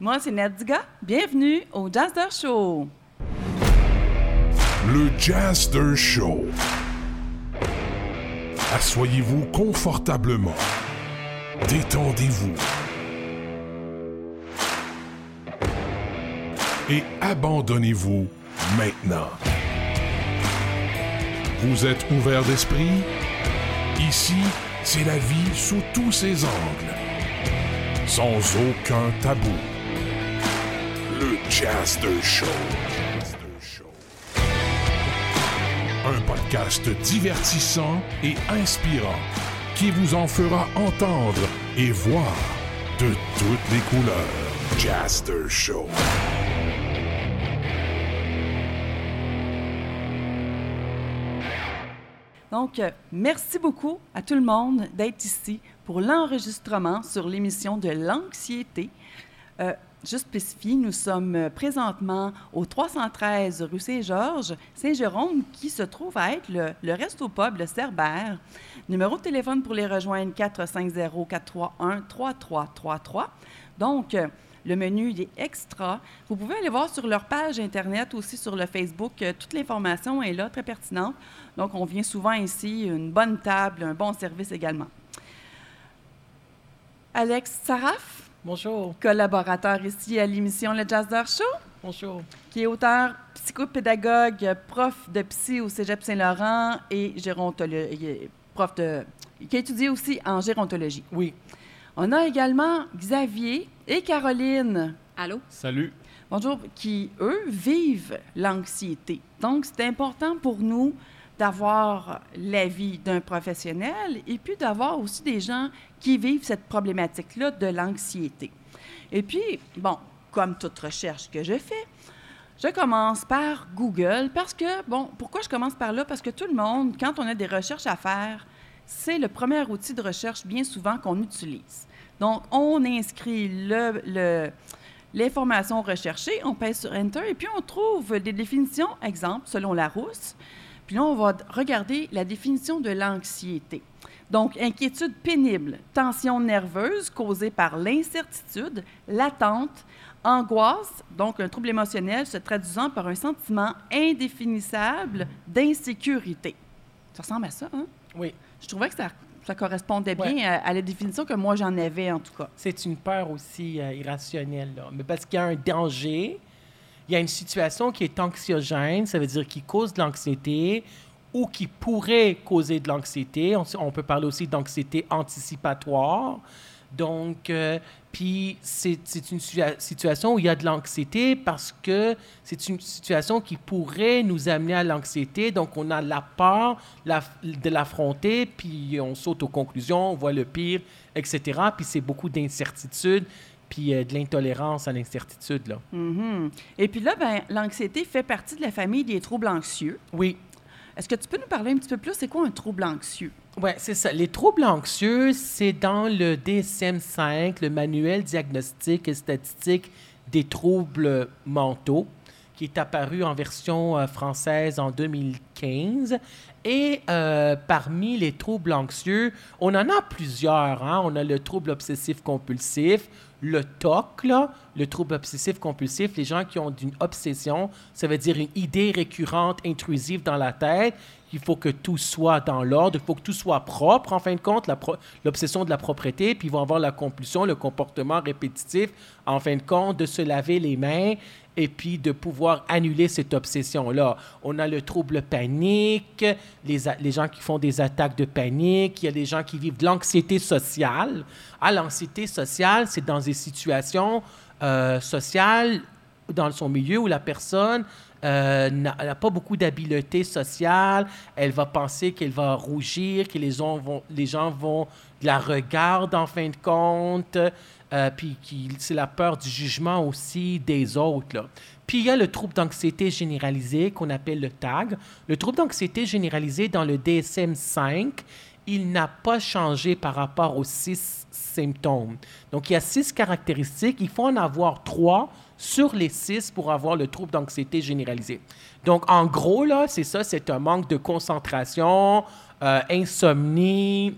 Moi, c'est Nadiga. Bienvenue au Jazzer Show. Le Jazzer Show. Assoyez-vous confortablement. Détendez-vous. Et abandonnez-vous maintenant. Vous êtes ouvert d'esprit? Ici, c'est la vie sous tous ses angles. Sans aucun tabou. Le Jazzer Show. Un podcast divertissant et inspirant qui vous en fera entendre et voir de toutes les couleurs. Jazzer Show. Donc, euh, merci beaucoup à tout le monde d'être ici pour l'enregistrement sur l'émission de l'anxiété. Euh, juste spécifier, nous sommes euh, présentement au 313 rue Saint-Georges, Saint-Jérôme, qui se trouve à être le, le Resto Pub, le Cerbère. Numéro de téléphone pour les rejoindre 450-431-3333. Donc, euh, le menu il est extra. Vous pouvez aller voir sur leur page Internet, aussi sur le Facebook. euh, toute l'information est là, très pertinente. Donc, on vient souvent ici, une bonne table, un bon service également. Alex Saraf, Bonjour. collaborateur ici à l'émission Le Jazzer Show, Bonjour. qui est auteur, psychopédagogue, prof de psy au Cégep Saint-Laurent et gérontolo- il est prof de... qui a étudié aussi en gérontologie. Oui. On a également Xavier et Caroline. Allô? Salut. Bonjour, qui, eux, vivent l'anxiété. Donc, c'est important pour nous d'avoir l'avis d'un professionnel et puis d'avoir aussi des gens qui vivent cette problématique-là de l'anxiété. Et puis, bon, comme toute recherche que je fais, je commence par Google parce que, bon, pourquoi je commence par là? Parce que tout le monde, quand on a des recherches à faire, c'est le premier outil de recherche bien souvent qu'on utilise. Donc, on inscrit le- l'information recherchée, on pèse sur Enter et puis on trouve des définitions, exemple, selon Larousse. Puis là, on va regarder la définition de l'anxiété. Donc, inquiétude pénible, tension nerveuse causée par l'incertitude, l'attente, angoisse, donc un trouble émotionnel se traduisant par un sentiment indéfinissable d'insécurité. Ça ressemble à ça, hein? Oui. Je trouvais que ça, ça correspondait bien Ouais. à, à la définition que moi j'en avais, en tout cas. C'est une peur aussi euh, irrationnelle, là. Mais parce qu'il y a un danger, il y a une situation qui est anxiogène, ça veut dire qui cause de l'anxiété ou qui pourrait causer de l'anxiété. On, peut parler aussi d'anxiété anticipatoire. Donc, euh, puis c'est une situa- situation où il y a de l'anxiété parce que c'est une situation qui pourrait nous amener à l'anxiété. Donc, on a la peur de l'affronter, puis on saute aux conclusions, on voit le pire, etc. Puis c'est beaucoup d'incertitude, puis euh, de l'intolérance à l'incertitude, là. Mhm. Et puis là, ben, l'anxiété fait partie de la famille des troubles anxieux. Oui, Est-ce que tu peux nous parler un petit peu plus? C'est quoi un trouble anxieux? Oui, c'est ça. Les troubles anxieux, c'est dans le DSM-5, le manuel diagnostique et statistique des troubles mentaux, qui est apparu en version euh, française en 2015. Et euh, parmi les troubles anxieux, on en a plusieurs. hein. On a le trouble obsessif-compulsif, le TOC, là, le trouble obsessif-compulsif, les gens qui ont une obsession, ça veut dire une idée récurrente, intrusive dans la tête. Il faut que tout soit dans l'ordre, il faut que tout soit propre, en fin de compte, l'obsession de la propreté, puis ils vont avoir la compulsion, le comportement répétitif, en fin de compte, de se laver les mains et puis de pouvoir annuler cette obsession-là. On a le trouble panique, les, les gens qui font des attaques de panique, il y a des gens qui vivent de l'anxiété sociale. Ah, l'anxiété sociale, c'est dans des situations euh, sociales dans son milieu où la personne euh, n'a n'a pas beaucoup d'habileté sociale, elle va penser qu'elle va rougir, que les gens vont, les gens vont la regarder en fin de compte, euh, puis c'est la peur du jugement aussi des autres. là. Puis il y a le trouble d'anxiété généralisé qu'on appelle le TAG. Le trouble d'anxiété généralisé dans le DSM-5, il n'a pas changé par rapport aux six symptômes. Donc, il y a six caractéristiques. Il faut en avoir trois sur les six pour avoir le trouble d'anxiété généralisé. Donc, en gros, là, c'est ça, c'est un manque de concentration, euh, insomnie,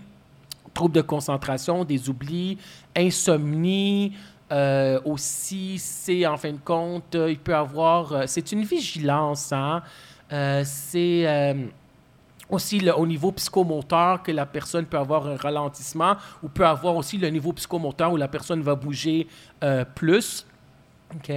trouble de concentration, des oublis, insomnie, Euh, aussi, c'est en fin de compte, euh, il peut avoir, euh, c'est une vigilance. Hein? C'est aussi le- au niveau psychomoteur que la personne peut avoir un ralentissement ou peut avoir aussi le niveau psychomoteur où la personne va bouger plus. OK?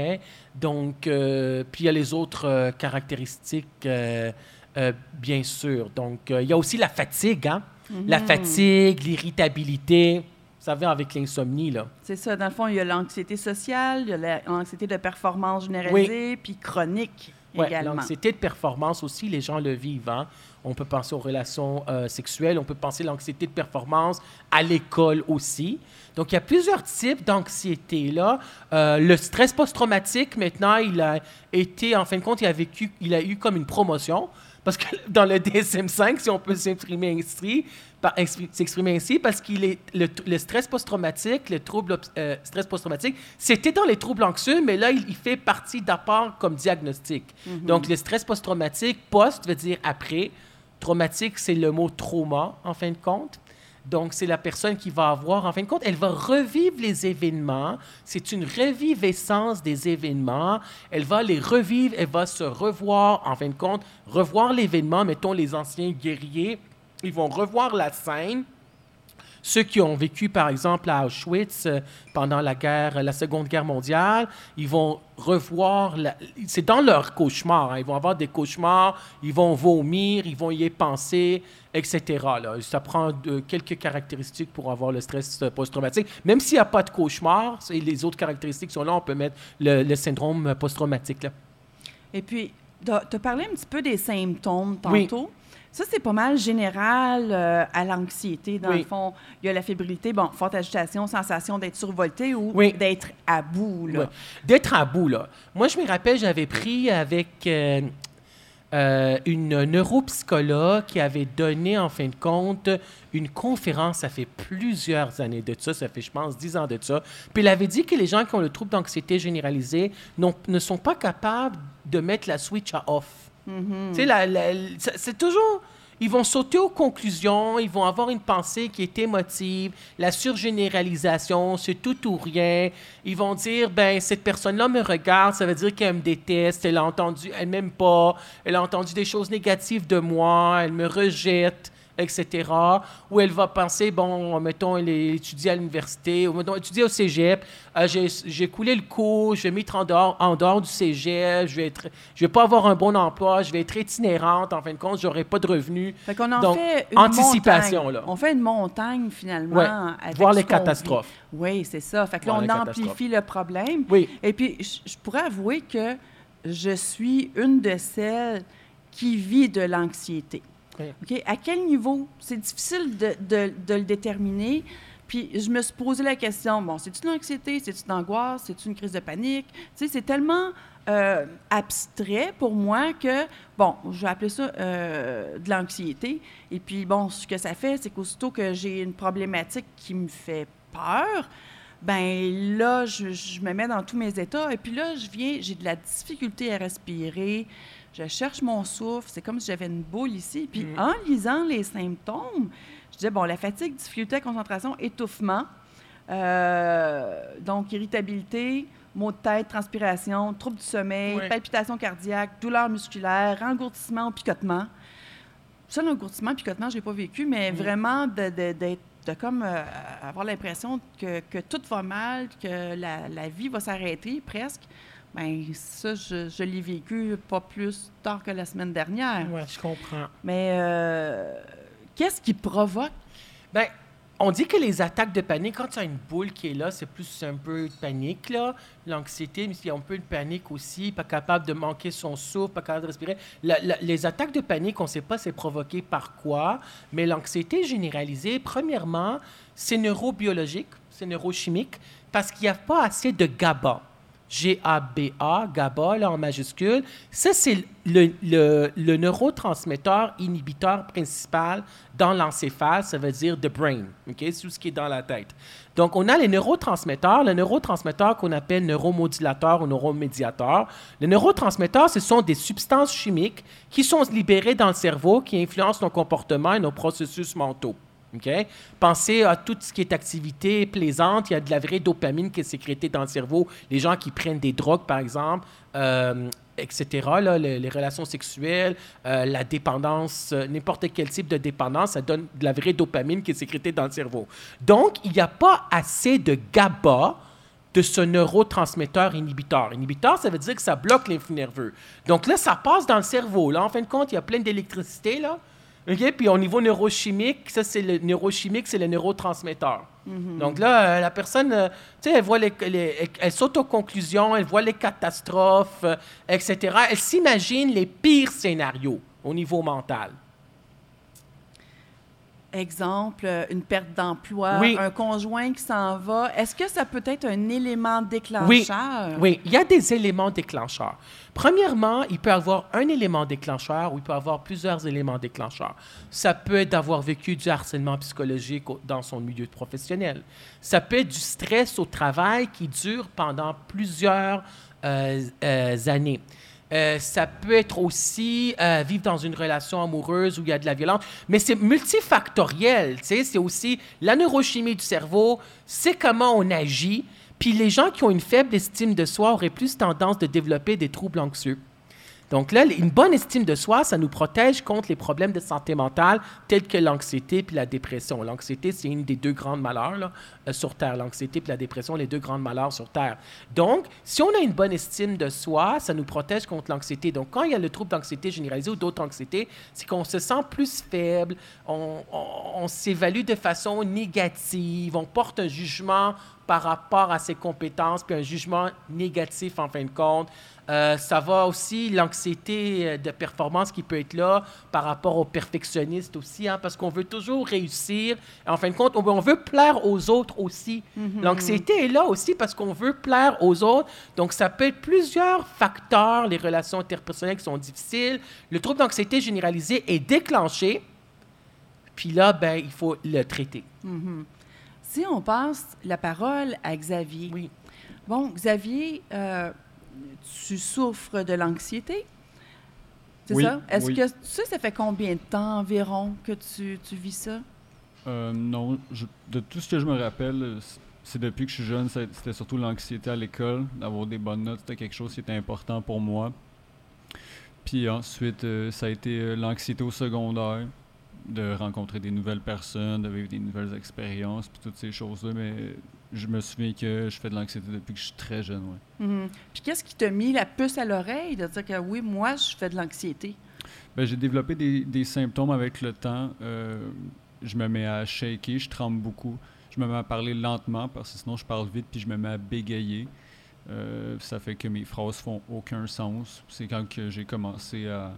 Donc, puis il y a les autres caractéristiques, bien sûr. Donc, il y a aussi la fatigue, hein? La fatigue, l'irritabilité. Vous savez, avec l'insomnie, là. C'est ça. Dans le fond, il y a l'anxiété sociale, il y a la- l'anxiété de performance généralisée, puis chronique Ouais, également. L'anxiété de performance aussi, les gens le vivent. hein. On peut penser aux relations euh, sexuelles, on peut penser à l'anxiété de performance à l'école aussi. Donc, il y a plusieurs types d'anxiété là. Euh, le stress post-traumatique, maintenant, il a été, en fin de compte, il a vécu, il a eu comme une promotion. Parce que dans le DSM-5, si on peut s'exprimer ainsi, s'exprimer parce qu'il est le, le stress post-traumatique, le trouble euh, stress post-traumatique, c'était dans les troubles anxieux, mais là, il, il fait partie d'apport comme diagnostic. Donc, le stress post-traumatique, post veut dire après. Traumatique, c'est le mot trauma, en fin de compte. Donc, c'est la personne qui va avoir, en fin de compte, elle va revivre les événements. C'est une reviviscence des événements. Elle va les revivre, elle va se revoir, en fin de compte, revoir l'événement. Mettons les anciens guerriers, ils vont revoir la scène. Ceux qui ont vécu, par exemple, à Auschwitz euh, pendant la guerre, la Seconde Guerre mondiale, ils vont revoir. la- C'est dans leur cauchemar. hein. Ils vont avoir des cauchemars, ils vont vomir, ils vont y penser, etc. là. Ça prend quelques caractéristiques pour avoir le stress euh, post-traumatique. Même s'il n'y a pas de cauchemar, et les autres caractéristiques sont là, on peut mettre le, le syndrome euh, post-traumatique. Et puis, tu as parlé un petit peu des symptômes Oui. Ça, c'est pas mal général euh, à l'anxiété. Dans Oui. le fond, il y a la fébrilité, bon, forte agitation, sensation d'être survolté ou Oui. d'être à bout. D'être à bout, là. Moi, je me rappelle, j'avais pris avec euh, euh, une neuropsychologue qui avait donné, en fin de compte, une conférence, ça fait plusieurs années de ça, ça fait, je pense, dix ans de ça. Puis elle avait dit que les gens qui ont le trouble d'anxiété généralisée ne sont pas capables de mettre la switch à off. Ça- c'est toujours. Ils vont sauter aux conclusions, ils vont avoir une pensée qui est émotive, la surgénéralisation, c'est tout ou rien. Ils vont dire, ben cette personne-là me regarde, ça veut dire qu'elle me déteste, elle a entendu, elle m'aime pas, elle a entendu des choses négatives de moi, elle me rejette, etc. Ou elle va penser, bon, mettons, elle est étudiée à l'université, ou mettons, étudiée au cégep, euh, j'ai, coulé le cours, je vais mettre en dehors, en dehors du cégep, je vais être, je vais pas avoir un bon emploi, je vais être itinérante, en fin de compte, j'aurai pas de revenus. Fait qu'on en Donc, fait une anticipation, montagne. là. On fait une montagne, finalement. Ouais. avec Voir les catastrophes. vit. Oui, c'est ça. Fait que là, on amplifie le problème. Oui. Et puis, je pourrais avouer que je suis une de celles qui vit de l'anxiété. Oui. OK? À quel niveau? C'est difficile de le déterminer. Puis je me suis posé la question, bon, c'est-tu une anxiété, c'est-tu une angoisse, c'est-tu une crise de panique? Tu sais, c'est tellement euh, abstrait pour moi que, bon, je vais appeler ça euh, de l'anxiété. Et puis, bon, ce que ça fait, c'est qu'aussitôt que j'ai une problématique qui me fait peur, ben là, je, je me mets dans tous mes états. Et puis là, je viens, j'ai de la difficulté à respirer. Je cherche mon souffle. C'est comme si j'avais une boule ici. Puis Mm. en lisant les symptômes, je disais, bon, la fatigue, difficulté à concentration, étouffement, euh, donc irritabilité, maux de tête, transpiration, troubles du sommeil, palpitations cardiaques, douleurs musculaires, engourdissement, picotement. Ça, l'engourdissement, picotement, je l'ai pas vécu, mais Mm. vraiment de, de- d'être- de comme euh, avoir l'impression que, que tout va mal, que la, la vie va s'arrêter presque. Ben ça, je, je l'ai vécu pas plus tard que la semaine dernière. Ouais, je comprends. Mais euh, qu'est-ce qui provoque? Ben, on dit que les attaques de panique, quand tu as une boule qui est là, c'est plus un peu de panique, là. L'anxiété, mais il y a un peu de panique aussi, pas capable de manquer son souffle, pas capable de respirer. La- la- les attaques de panique, on ne sait pas c'est provoqué par quoi, mais l'anxiété généralisée, premièrement, c'est neurobiologique, c'est neurochimique, parce qu'il n'y a pas assez de GABA. G-A-B-A, GABA, là, en majuscule. Ça, c'est le, neurotransmetteur inhibiteur principal dans l'encéphale, ça veut dire the brain, tout ce qui est dans la tête. Donc, on a les neurotransmetteurs, le neurotransmetteur qu'on appelle neuromodulateur ou neuromédiateur. Les neurotransmetteurs, ce sont des substances chimiques qui sont libérées dans le cerveau, qui influencent nos comportements et nos processus mentaux. Pensez à tout ce qui est activité plaisante. Il y a de la vraie dopamine qui est sécrétée dans le cerveau. Les gens qui prennent des drogues, par exemple, euh, etc., là, les, les relations sexuelles, euh, la dépendance, euh, n'importe quel type de dépendance, ça donne de la vraie dopamine qui est sécrétée dans le cerveau. Donc, il n'y a pas assez de GABA de ce neurotransmetteur inhibiteur. Inhibiteur, ça veut dire que ça bloque l'influx nerveux. Donc là, ça passe dans le cerveau. Là, en fin de compte, il y a plein d'électricité, là. OK? Puis au niveau neurochimique, ça, c'est le neurochimique, c'est le neurotransmetteur. Donc là, euh, la personne, euh, tu sais, elle voit les, les- elle saute aux conclusions, elle voit les catastrophes, euh, etc. Elle s'imagine les pires scénarios au niveau mental. Exemple, euh, une perte d'emploi, Oui. un conjoint qui s'en va. Est-ce que ça peut être un élément déclencheur? oui, il y a des éléments déclencheurs. Premièrement, il peut avoir un élément déclencheur ou il peut avoir plusieurs éléments déclencheurs. Ça peut être d'avoir vécu du harcèlement psychologique dans son milieu professionnel. Ça peut être du stress au travail qui dure pendant plusieurs euh, euh, années. Euh, ça peut être aussi euh, vivre dans une relation amoureuse où il y a de la violence, mais c'est multifactoriel. tu sais, C'est aussi la neurochimie du cerveau, c'est comment on agit. Puis les gens qui ont une faible estime de soi auraient plus tendance de développer des troubles anxieux. Donc là, une bonne estime de soi, ça nous protège contre les problèmes de santé mentale tels que l'anxiété puis la dépression. L'anxiété, c'est une des deux grandes malheurs euh, sur Terre. L'anxiété puis la dépression, les deux grandes malheurs sur Terre. Donc, si on a une bonne estime de soi, ça nous protège contre l'anxiété. Donc, quand il y a le trouble d'anxiété généralisée ou d'autres anxiétés, c'est qu'on se sent plus faible, on- on s'évalue de façon négative, on porte un jugement par rapport à ses compétences, puis un jugement négatif en fin de compte. Euh, ça va aussi l'anxiété euh, de performance qui peut être là par rapport aux perfectionnistes aussi, hein, parce qu'on veut toujours réussir. En fin de compte, on, veut plaire aux autres aussi. L'anxiété est là aussi parce qu'on veut plaire aux autres. Donc, ça peut être plusieurs facteurs, les relations interpersonnelles qui sont difficiles. Le trouble d'anxiété généralisé est déclenché, puis là, ben, il faut le traiter. Si on passe la parole à Xavier. Oui. Bon, Xavier, euh, tu souffres de l'anxiété? C'est Oui, ça? Est-ce oui. que tu sais, ça fait combien de temps environ que tu, tu vis ça? Euh, non, je- de tout ce que je me rappelle, c'est depuis que je suis jeune, ça- c'était surtout l'anxiété à l'école, d'avoir des bonnes notes, c'était quelque chose qui était important pour moi. Puis ensuite, euh, ça a été l'anxiété au secondaire, de rencontrer des nouvelles personnes, de vivre des nouvelles expériences, puis toutes ces choses-là. Mais je me souviens que je fais de l'anxiété depuis que je suis très jeune, ouais. Mhm. Puis qu'est-ce qui t'a mis la puce à l'oreille de dire que oui, moi, je fais de l'anxiété? Ben, j'ai développé des, des symptômes avec le temps. Euh, je me mets à shaker, je tremble beaucoup. Je me mets à parler lentement parce que sinon je parle vite puis je me mets à bégayer. Euh, ça fait que mes phrases font aucun sens. C'est quand que j'ai commencé à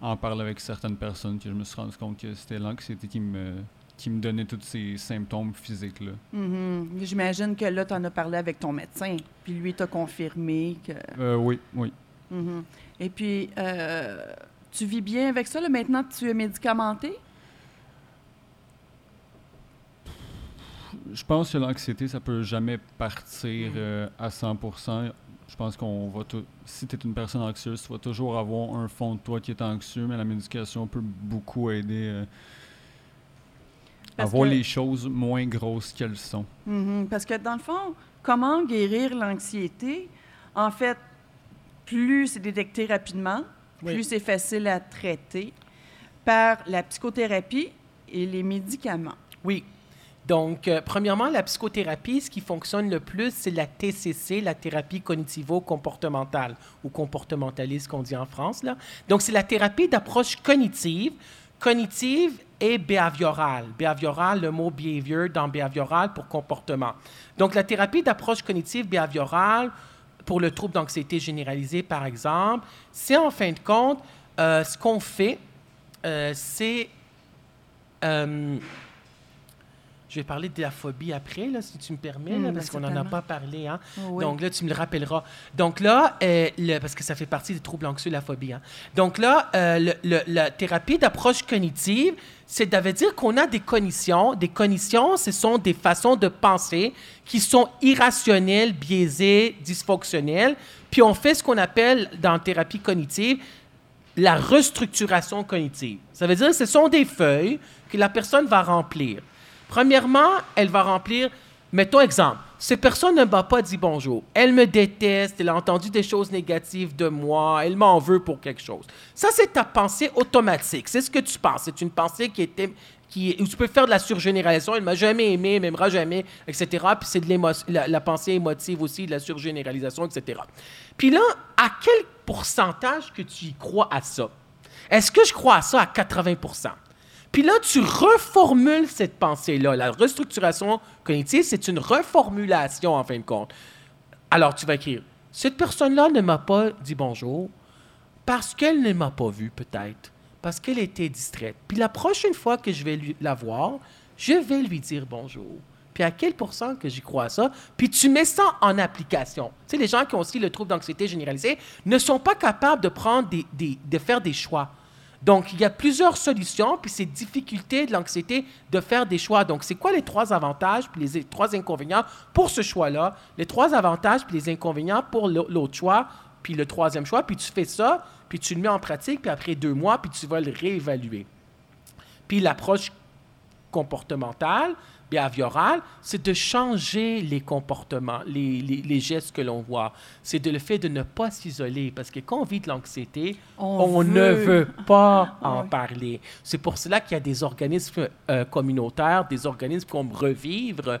en parler avec certaines personnes que je me suis rendu compte que c'était l'anxiété qui me, qui me donnait tous ces symptômes physiques-là. Mhm. J'imagine que là, tu en as parlé avec ton médecin, puis lui t'a confirmé que... Euh, oui, oui. Mhm. Et puis, euh, tu vis bien avec ça? Là, maintenant, tu es médicamenté? Je pense que l'anxiété, ça peut jamais partir euh, à 100%. Je pense qu'on va tout. Si tu es une personne anxieuse, tu vas toujours avoir un fond de toi qui est anxieux, mais la médication peut beaucoup aider euh, à voir que- les choses moins grosses qu'elles sont. Mhm. Parce que dans le fond, comment guérir l'anxiété? En fait, plus c'est détecté rapidement, Oui. plus c'est facile à traiter par la psychothérapie et les médicaments. Oui. Donc, euh, premièrement, la psychothérapie, ce qui fonctionne le plus, c'est la TCC, la thérapie cognitivo-comportementale, ou comportementaliste qu'on dit en France. Donc, c'est la thérapie d'approche cognitive, cognitive et behaviorale. Behavioral, le mot behavior dans behavioral pour comportement. Donc, la thérapie d'approche cognitive behaviorale, pour le trouble d'anxiété généralisée, par exemple, c'est en fin de compte, euh, ce qu'on fait, euh, c'est... je vais parler de la phobie après, là, si tu me permets, là, Mm, parce qu'on n'en a pas parlé. Hein? Oui. Donc là, tu me le rappelleras. Donc là, euh, le- parce que ça fait partie des troubles anxieux, la phobie. hein. Donc là, euh, le- le- la thérapie d'approche cognitive, c'est ça veut dire qu'on a des cognitions. Des cognitions, ce sont des façons de penser qui sont irrationnelles, biaisées, dysfonctionnelles. Puis on fait ce qu'on appelle dans la thérapie cognitive la restructuration cognitive. Ça veut dire que ce sont des feuilles que la personne va remplir. Premièrement, elle va remplir, mettons exemple, cette personne ne m'a pas dit bonjour. Elle me déteste, elle a entendu des choses négatives de moi, elle m'en veut pour quelque chose. Ça, c'est ta pensée automatique. C'est ce que tu penses. C'est une pensée qui était, qui, où tu peux faire de la surgénéralisation. Elle m'a jamais aimé, elle m'aimera jamais, etc. Puis c'est de la, la, pensée émotive aussi, de la surgénéralisation, etc. Puis là, à quel pourcentage que tu y crois à ça? Est-ce que je crois à ça à 80 puis là, tu reformules cette pensée-là. La restructuration cognitive, c'est une reformulation en fin de compte. Alors, tu vas écrire Cette personne-là ne m'a pas dit bonjour parce qu'elle ne m'a pas vu, peut-être, parce qu'elle était distraite. Puis la prochaine fois que je vais la voir, je vais lui dire bonjour. Puis à quel pourcent que j'y crois à ça? Puis tu mets ça en application. Tu sais, les gens qui ont aussi le trouble d'anxiété généralisée ne sont pas capables de prendre des, de faire des choix. Donc, il y a plusieurs solutions, puis c'est difficulté de l'anxiété de faire des choix. Donc, c'est quoi les trois avantages puis les trois inconvénients pour ce choix-là? Les trois avantages puis les inconvénients pour l'autre choix, puis le troisième choix, puis tu fais ça, puis tu le mets en pratique, puis après deux mois, puis tu vas le réévaluer. Puis l'approche comportementale, behavioral, c'est de changer les comportements, les, les, gestes que l'on voit. C'est de le fait de ne pas s'isoler, parce que quand on vit de l'anxiété, on, ne veut pas en parler. C'est pour cela qu'il y a des organismes euh, communautaires, des organismes comme Revivre,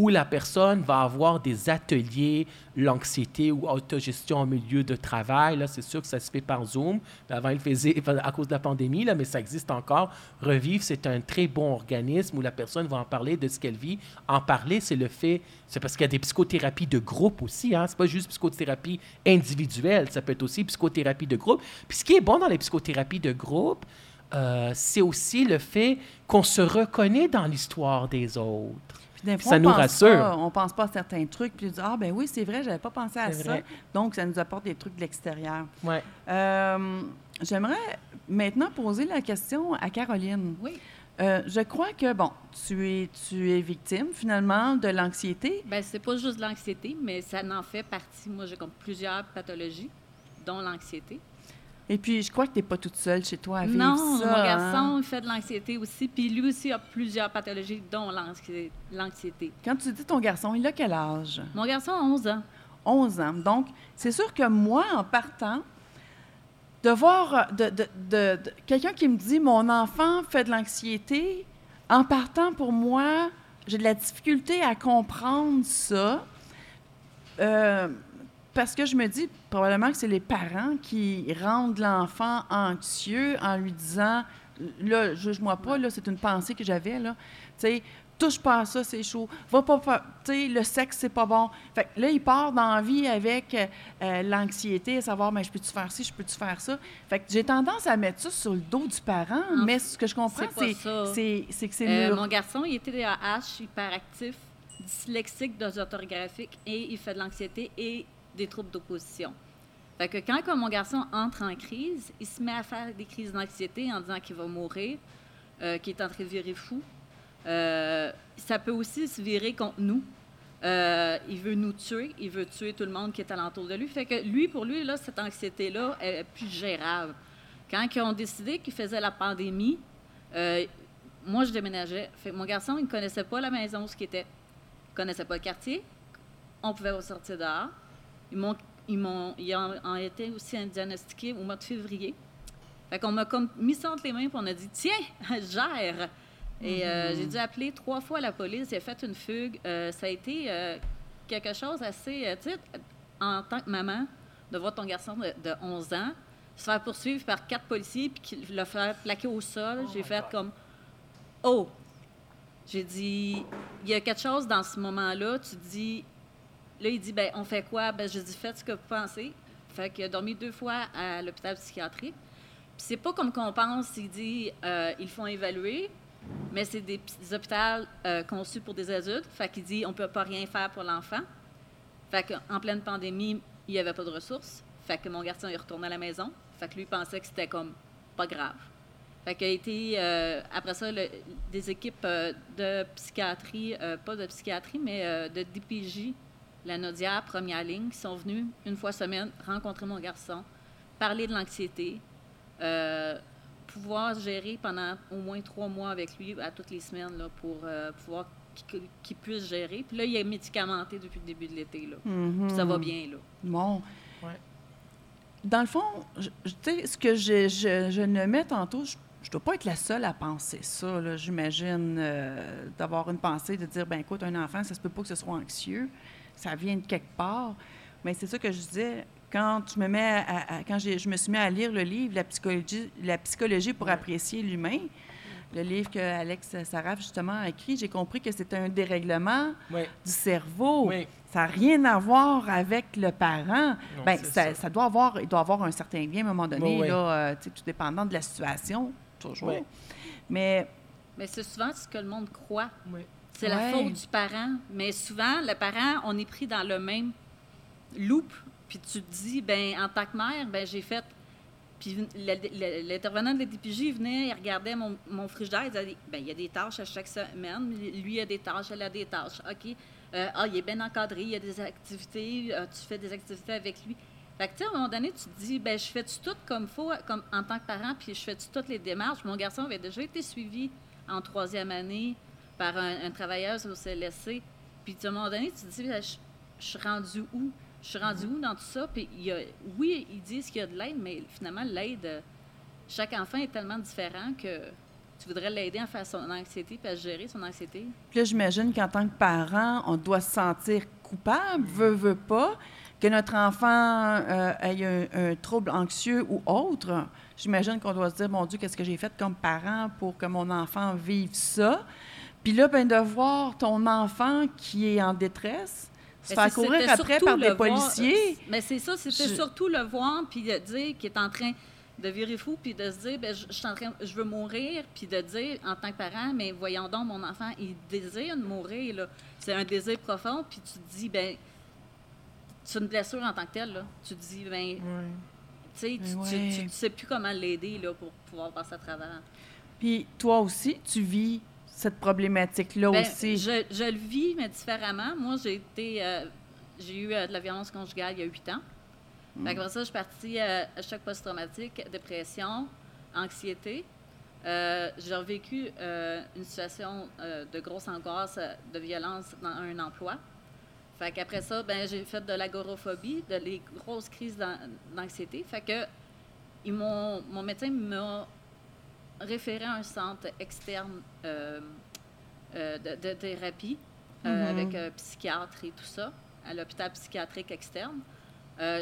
où la personne va avoir des ateliers, l'anxiété ou autogestion en milieu de travail. Là, c'est sûr que ça se fait par Zoom. Avant, il faisait à cause de la pandémie, là, mais ça existe encore. Revivre, c'est un très bon organisme où la personne va en parler de ce qu'elle vit. En parler, c'est le fait, c'est parce qu'il y a des psychothérapies de groupe aussi. Hein? C'est pas juste psychothérapie individuelle, ça peut être aussi psychothérapie de groupe. Puis ce qui est bon dans les psychothérapies de groupe, euh, c'est aussi le fait qu'on se reconnaît dans l'histoire des autres ça nous rassure. on pense pas à certains trucs, puis on dit Ah, ben oui, c'est vrai, j'avais pas pensé à ça. Donc, ça nous apporte des trucs de l'extérieur. Ouais. Euh, j'aimerais maintenant poser la question à Caroline. Oui. Euh, je crois que, bon, tu es, tu es victime finalement de l'anxiété. Bien, c'est pas juste de l'anxiété, mais ça en fait partie. Moi, j'ai comme plusieurs pathologies, dont l'anxiété. Et puis, je crois que tu n'es pas toute seule chez toi à vivre non, ça. Non, mon garçon hein. fait de l'anxiété aussi. Puis lui aussi a plusieurs pathologies, dont l'anxiété. Quand tu dis ton garçon, il a quel âge? Mon garçon a 11 ans. 11 ans. Donc, c'est sûr que moi, en partant, de voir de, de, de, quelqu'un qui me dit mon enfant fait de l'anxiété, en partant pour moi, j'ai de la difficulté à comprendre ça. Euh, parce que je me dis probablement que c'est les parents qui rendent l'enfant anxieux en lui disant là, juge-moi pas, là, c'est une pensée que j'avais, là. Tu sais, touche pas à ça, c'est chaud. Va pas, tu sais, le sexe, c'est pas bon. Fait que là, il part dans la vie avec euh, l'anxiété, à savoir, mais je peux-tu faire ci, je peux-tu faire ça? Fait que j'ai tendance à mettre ça sur le dos du parent, mais ce que je comprends, c'est que c'est euh, Mon garçon, il était TDAH, hyperactif, dyslexique, orthographique, et il fait de l'anxiété et des troubles d'opposition. Fait que quand mon garçon entre en crise, il se met à faire des crises d'anxiété en disant qu'il va mourir, euh, qu'il est en train de virer fou. Euh, ça peut aussi se virer contre nous. Euh, il veut nous tuer, il veut tuer tout le monde qui est alentour de lui. Fait que lui, pour lui, là, cette anxiété-là est plus gérable. Quand ils ont décidé qu'ils faisaient la pandémie, moi, je déménageais. Fait que mon garçon, il ne connaissait pas la maison, ce qui était. Il ne connaissait pas le quartier. On pouvait sortir dehors. Ils m'ont, ils m'ont, ils ont, été aussi diagnostiqués au mois de février. Fait qu'on m'a comme mis ça entre les mains et on a dit tiens, gère. Et euh, mm-hmm. j'ai dû appeler trois fois la police. J'ai fait une fugue. Euh, ça a été euh, quelque chose assez. tu sais, en tant que maman, de voir ton garçon de, 11 ans se faire poursuivre par quatre policiers puis le faire plaquer au sol. Oh j'ai fait comme Oh! J'ai dit, il y a quelque chose dans ce moment-là. Tu dis, Là, il dit, ben on fait quoi? Ben, je dis, faites ce que vous pensez. Fait qu'il a dormi deux fois à l'hôpital psychiatrique. Puis c'est pas comme qu'on pense, il dit, euh, ils font évaluer, mais c'est des, hôpitaux euh, conçus pour des adultes. Fait qu'il dit, on peut pas rien faire pour l'enfant. Fait qu'en pleine pandémie, il n'y avait pas de ressources. Fait que mon garçon est retourné à la maison. Fait que lui pensait que c'était comme pas grave. Fait qu'il a été, euh, après ça, des équipes de psychiatrie, pas de psychiatrie, mais de DPJ la Nodière, première ligne, qui sont venus une fois semaine rencontrer mon garçon, parler de l'anxiété, euh, pouvoir gérer pendant au moins trois mois avec lui à toutes les semaines là, pour euh, pouvoir qu'il puisse gérer. Puis là, il est médicamenté depuis le début de l'été. Là. Puis ça va bien. Là. Bon. Ouais. Dans le fond, je- je- tu sais, ce que je, je, je nommais tantôt, je ne dois pas être la seule à penser ça, là, j'imagine, euh, d'avoir une pensée, de dire, ben écoute, un enfant, ça se peut pas que ce soit anxieux, ça vient de quelque part. Mais c'est ça que je disais, quand je me mets à- à- quand je me suis mis à lire le livre La psychologie, la psychologie pour apprécier l'humain, le livre que Alex Saraf justement a écrit, j'ai compris que c'était un dérèglement Oui. du cerveau. Oui. Ça n'a rien à voir avec le parent. Non, ben, c'est ça, ça. ça doit avoir, il doit avoir un certain lien à un moment donné, Oui, oui. là, euh, tout dépendant de la situation, toujours. Oui. Mais Mais c'est souvent ce que le monde croit. C'est la faute du parent. Mais souvent, le parent, on est pris dans le même loop. Puis tu te dis, ben en tant que mère, ben j'ai fait. Puis l'intervenant de la DPJ venait, il regardait mon, mon frigidaire, il disait, ben il y a des tâches à chaque semaine. Lui, il a des tâches, elle a des tâches. OK. Euh, ah, il est bien encadré, il y a des activités, euh, tu fais des activités avec lui. Fait que, tu sais, à un moment donné, tu te dis, ben je fais-tu tout comme faut, comme en tant que parent, puis je fais-tu toutes les démarches? Mon garçon avait déjà été suivi en troisième année par un, un travailleur au CLSC. Puis, à un moment donné, tu te dis, Ben, je, je suis rendu où? Je suis rendu où dans tout ça? Puis, il y a, oui, ils disent qu'il y a de l'aide, mais finalement, l'aide, euh, chaque enfant est tellement différent que tu voudrais l'aider à faire son anxiété puis à gérer son anxiété. puis là, j'imagine qu'en tant que parent, on doit se sentir coupable, veut, veut pas, que notre enfant euh, ait un, un trouble anxieux ou autre. J'imagine qu'on doit se dire, mon Dieu, qu'est-ce que j'ai fait comme parent pour que mon enfant vive ça? Puis là, ben, de voir ton enfant qui est en détresse, se faire Ben, c'est- courir après par des voir- policiers. Mais c'est ça, c'était Je- surtout le voir puis de dire qu'il est en train de virer fou puis de se dire ben je, je suis en train je veux mourir puis de dire en tant que parent mais voyons donc mon enfant il désire de mourir là. C'est un désir profond puis tu te dis ben c'est une blessure en tant que telle là. Tu te dis ben tu tu, tu- tu sais plus comment l'aider là pour pouvoir passer à travers. Puis toi aussi, tu vis cette problématique-là Ben, aussi? Je, je le vis, mais différemment. Moi, j'ai été, euh, j'ai eu euh, de la violence conjugale il y a huit ans. Fait qu'après ça, je suis partie euh, à choc post-traumatique, dépression, anxiété. Euh, j'ai revécu euh, une situation euh, de grosse angoisse, euh, de violence dans un emploi. Fait qu'après ça, ben, j'ai fait de l'agorophobie, de les grosses crises d'an- d'anxiété. Fait que ils m'ont, mon médecin m'a référé à un centre externe euh, euh, de, de thérapie euh, Mhm. avec un psychiatre et tout ça, à l'hôpital psychiatrique externe,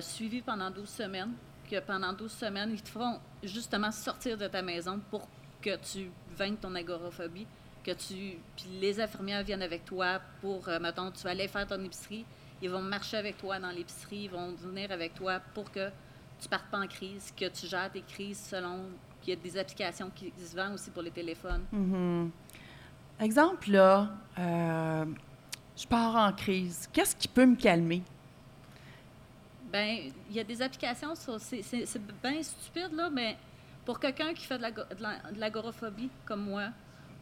suivi pendant 12 semaines. Que pendant 12 semaines, ils te font justement sortir de ta maison pour que tu vainques ton agorophobie, que tu. Puis les infirmières viennent avec toi pour, euh, mettons, tu vas aller faire ton épicerie, ils vont marcher avec toi dans l'épicerie, ils vont venir avec toi pour que tu partes pas en crise, que tu gères tes crises selon qu'il y a des applications qui se vendent aussi pour les téléphones. Mhm. Exemple, là, euh, je pars en crise. Qu'est-ce qui peut me calmer? Ben, il y a des applications sur. C'est bien stupide, là, mais pour quelqu'un qui fait de l'ago- de la- l'agoraphobie comme moi,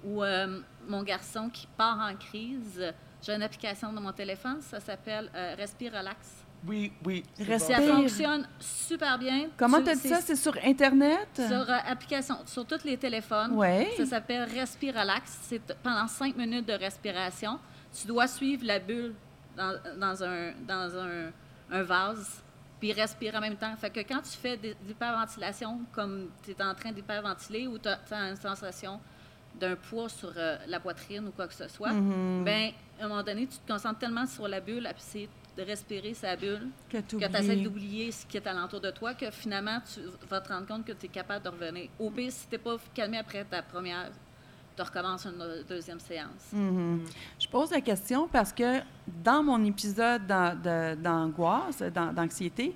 ou euh, mon garçon qui part en crise, j'ai une application dans mon téléphone, ça s'appelle euh, Respire Relax. Oui, oui. bon. Ça fonctionne super bien. Comment Tu- as dit ça? C'est sur Internet? Sur euh, application, sur tous les téléphones. Oui. Ça s'appelle Respire Relax. C'est pendant cinq minutes de respiration. Tu dois suivre la bulle dans, dans un, dans un, un vase, puis respirer en même temps. Fait que quand tu fais l'hyperventilation, comme tu es en train d'hyperventiler ou tu as, une sensation d'un poids sur euh, la poitrine ou quoi que ce soit, Mhm. ben à un moment donné, tu te concentres tellement sur la bulle, puis c'est de respirer sa bulle, que tu essaies d'oublier ce qui est alentour de toi, que finalement, tu vas te rendre compte que tu es capable de revenir. Au pire, si tu n'es pas calmé après ta première, tu recommences une euh, deuxième séance. Mhm. Je pose la question parce que dans mon épisode d'an- de- d'angoisse, d'an- d'anxiété,